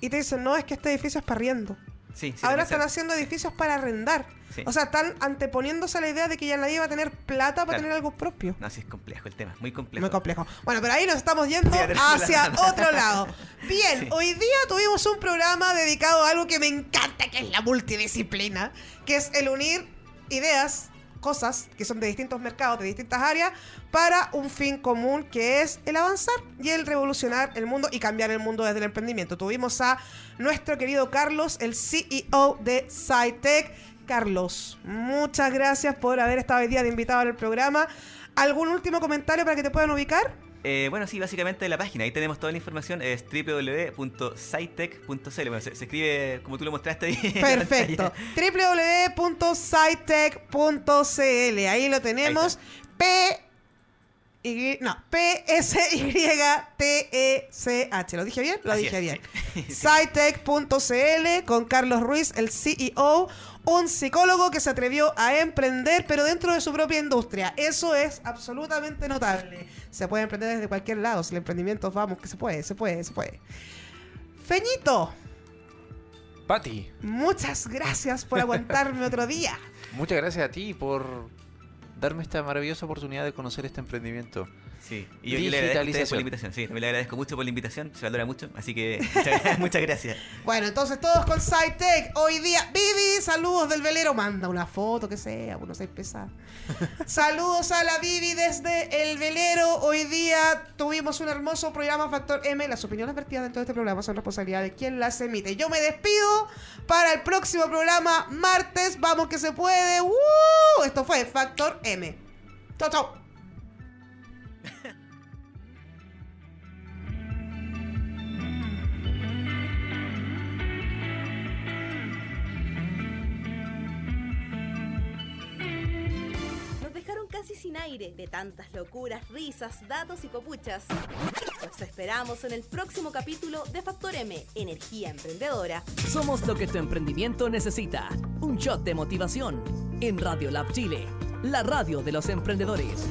Y te dicen, no, es que este edificio es para riendo. Sí, sí, Ahora están haciendo edificios para arrendar. Sí. O sea, están anteponiéndose a la idea de que ya nadie va a tener plata para Claro. tener algo propio. No, sí es complejo el tema, muy complejo. Muy complejo. Bueno, pero ahí nos estamos yendo Sí, hacia la- otro lado. Bien, Sí. hoy día tuvimos un programa dedicado a algo que me encanta, que es la multidisciplina, que es el unir ideas, cosas que son de distintos mercados, de distintas áreas, para un fin común que es el avanzar y el revolucionar el mundo y cambiar el mundo desde el emprendimiento. Tuvimos a nuestro querido Carlos, el CEO de SciTech. Carlos, muchas gracias por haber estado hoy día de invitado el programa. ¿Algún último comentario para que te puedan ubicar? Eh, bueno, sí, básicamente la página, ahí tenemos toda la información, es www.scitech.cl. Bueno, se, se escribe como tú lo mostraste ahí. Perfecto. pantalla. www.scitech.cl. Ahí lo tenemos. P. Y, no, P-S-Y-T-E-C-H. ¿Lo dije bien? Lo Así dije es, bien. sí. (laughs) Scitech.cl con Carlos Ruiz, el CEO, un psicólogo que se atrevió a emprender, pero dentro de su propia industria. Eso es absolutamente notable. Se puede emprender desde cualquier lado. Si el emprendimiento, vamos, que se puede, se puede, se puede. Feñito, Pati, muchas gracias por aguantarme (laughs) otro día. muchas gracias a ti por darme esta maravillosa oportunidad de conocer este emprendimiento. Sí, y yo, le agradezco por la invitación. Sí, también le agradezco mucho por la invitación, se valora mucho, así que muchas, (laughs) muchas gracias. Bueno, entonces todos con SciTech. Hoy día, Vivi, saludos del velero. Manda una foto, que sea, uno se pesar. saludos a la Vivi desde el velero. Hoy día tuvimos un hermoso programa Factor M. Las opiniones vertidas dentro de este programa son responsabilidad de quien las emite. Yo me despido para el próximo programa, martes. Vamos que se puede. ¡Uh! Esto fue Factor M. Chau, chau. Casi sin aire de tantas locuras, risas, datos y copuchas. Los esperamos en el próximo capítulo de Factor M, Energía Emprendedora. Somos lo que tu emprendimiento necesita. Un shot de motivación. En Radio Lab Chile, la radio de los emprendedores.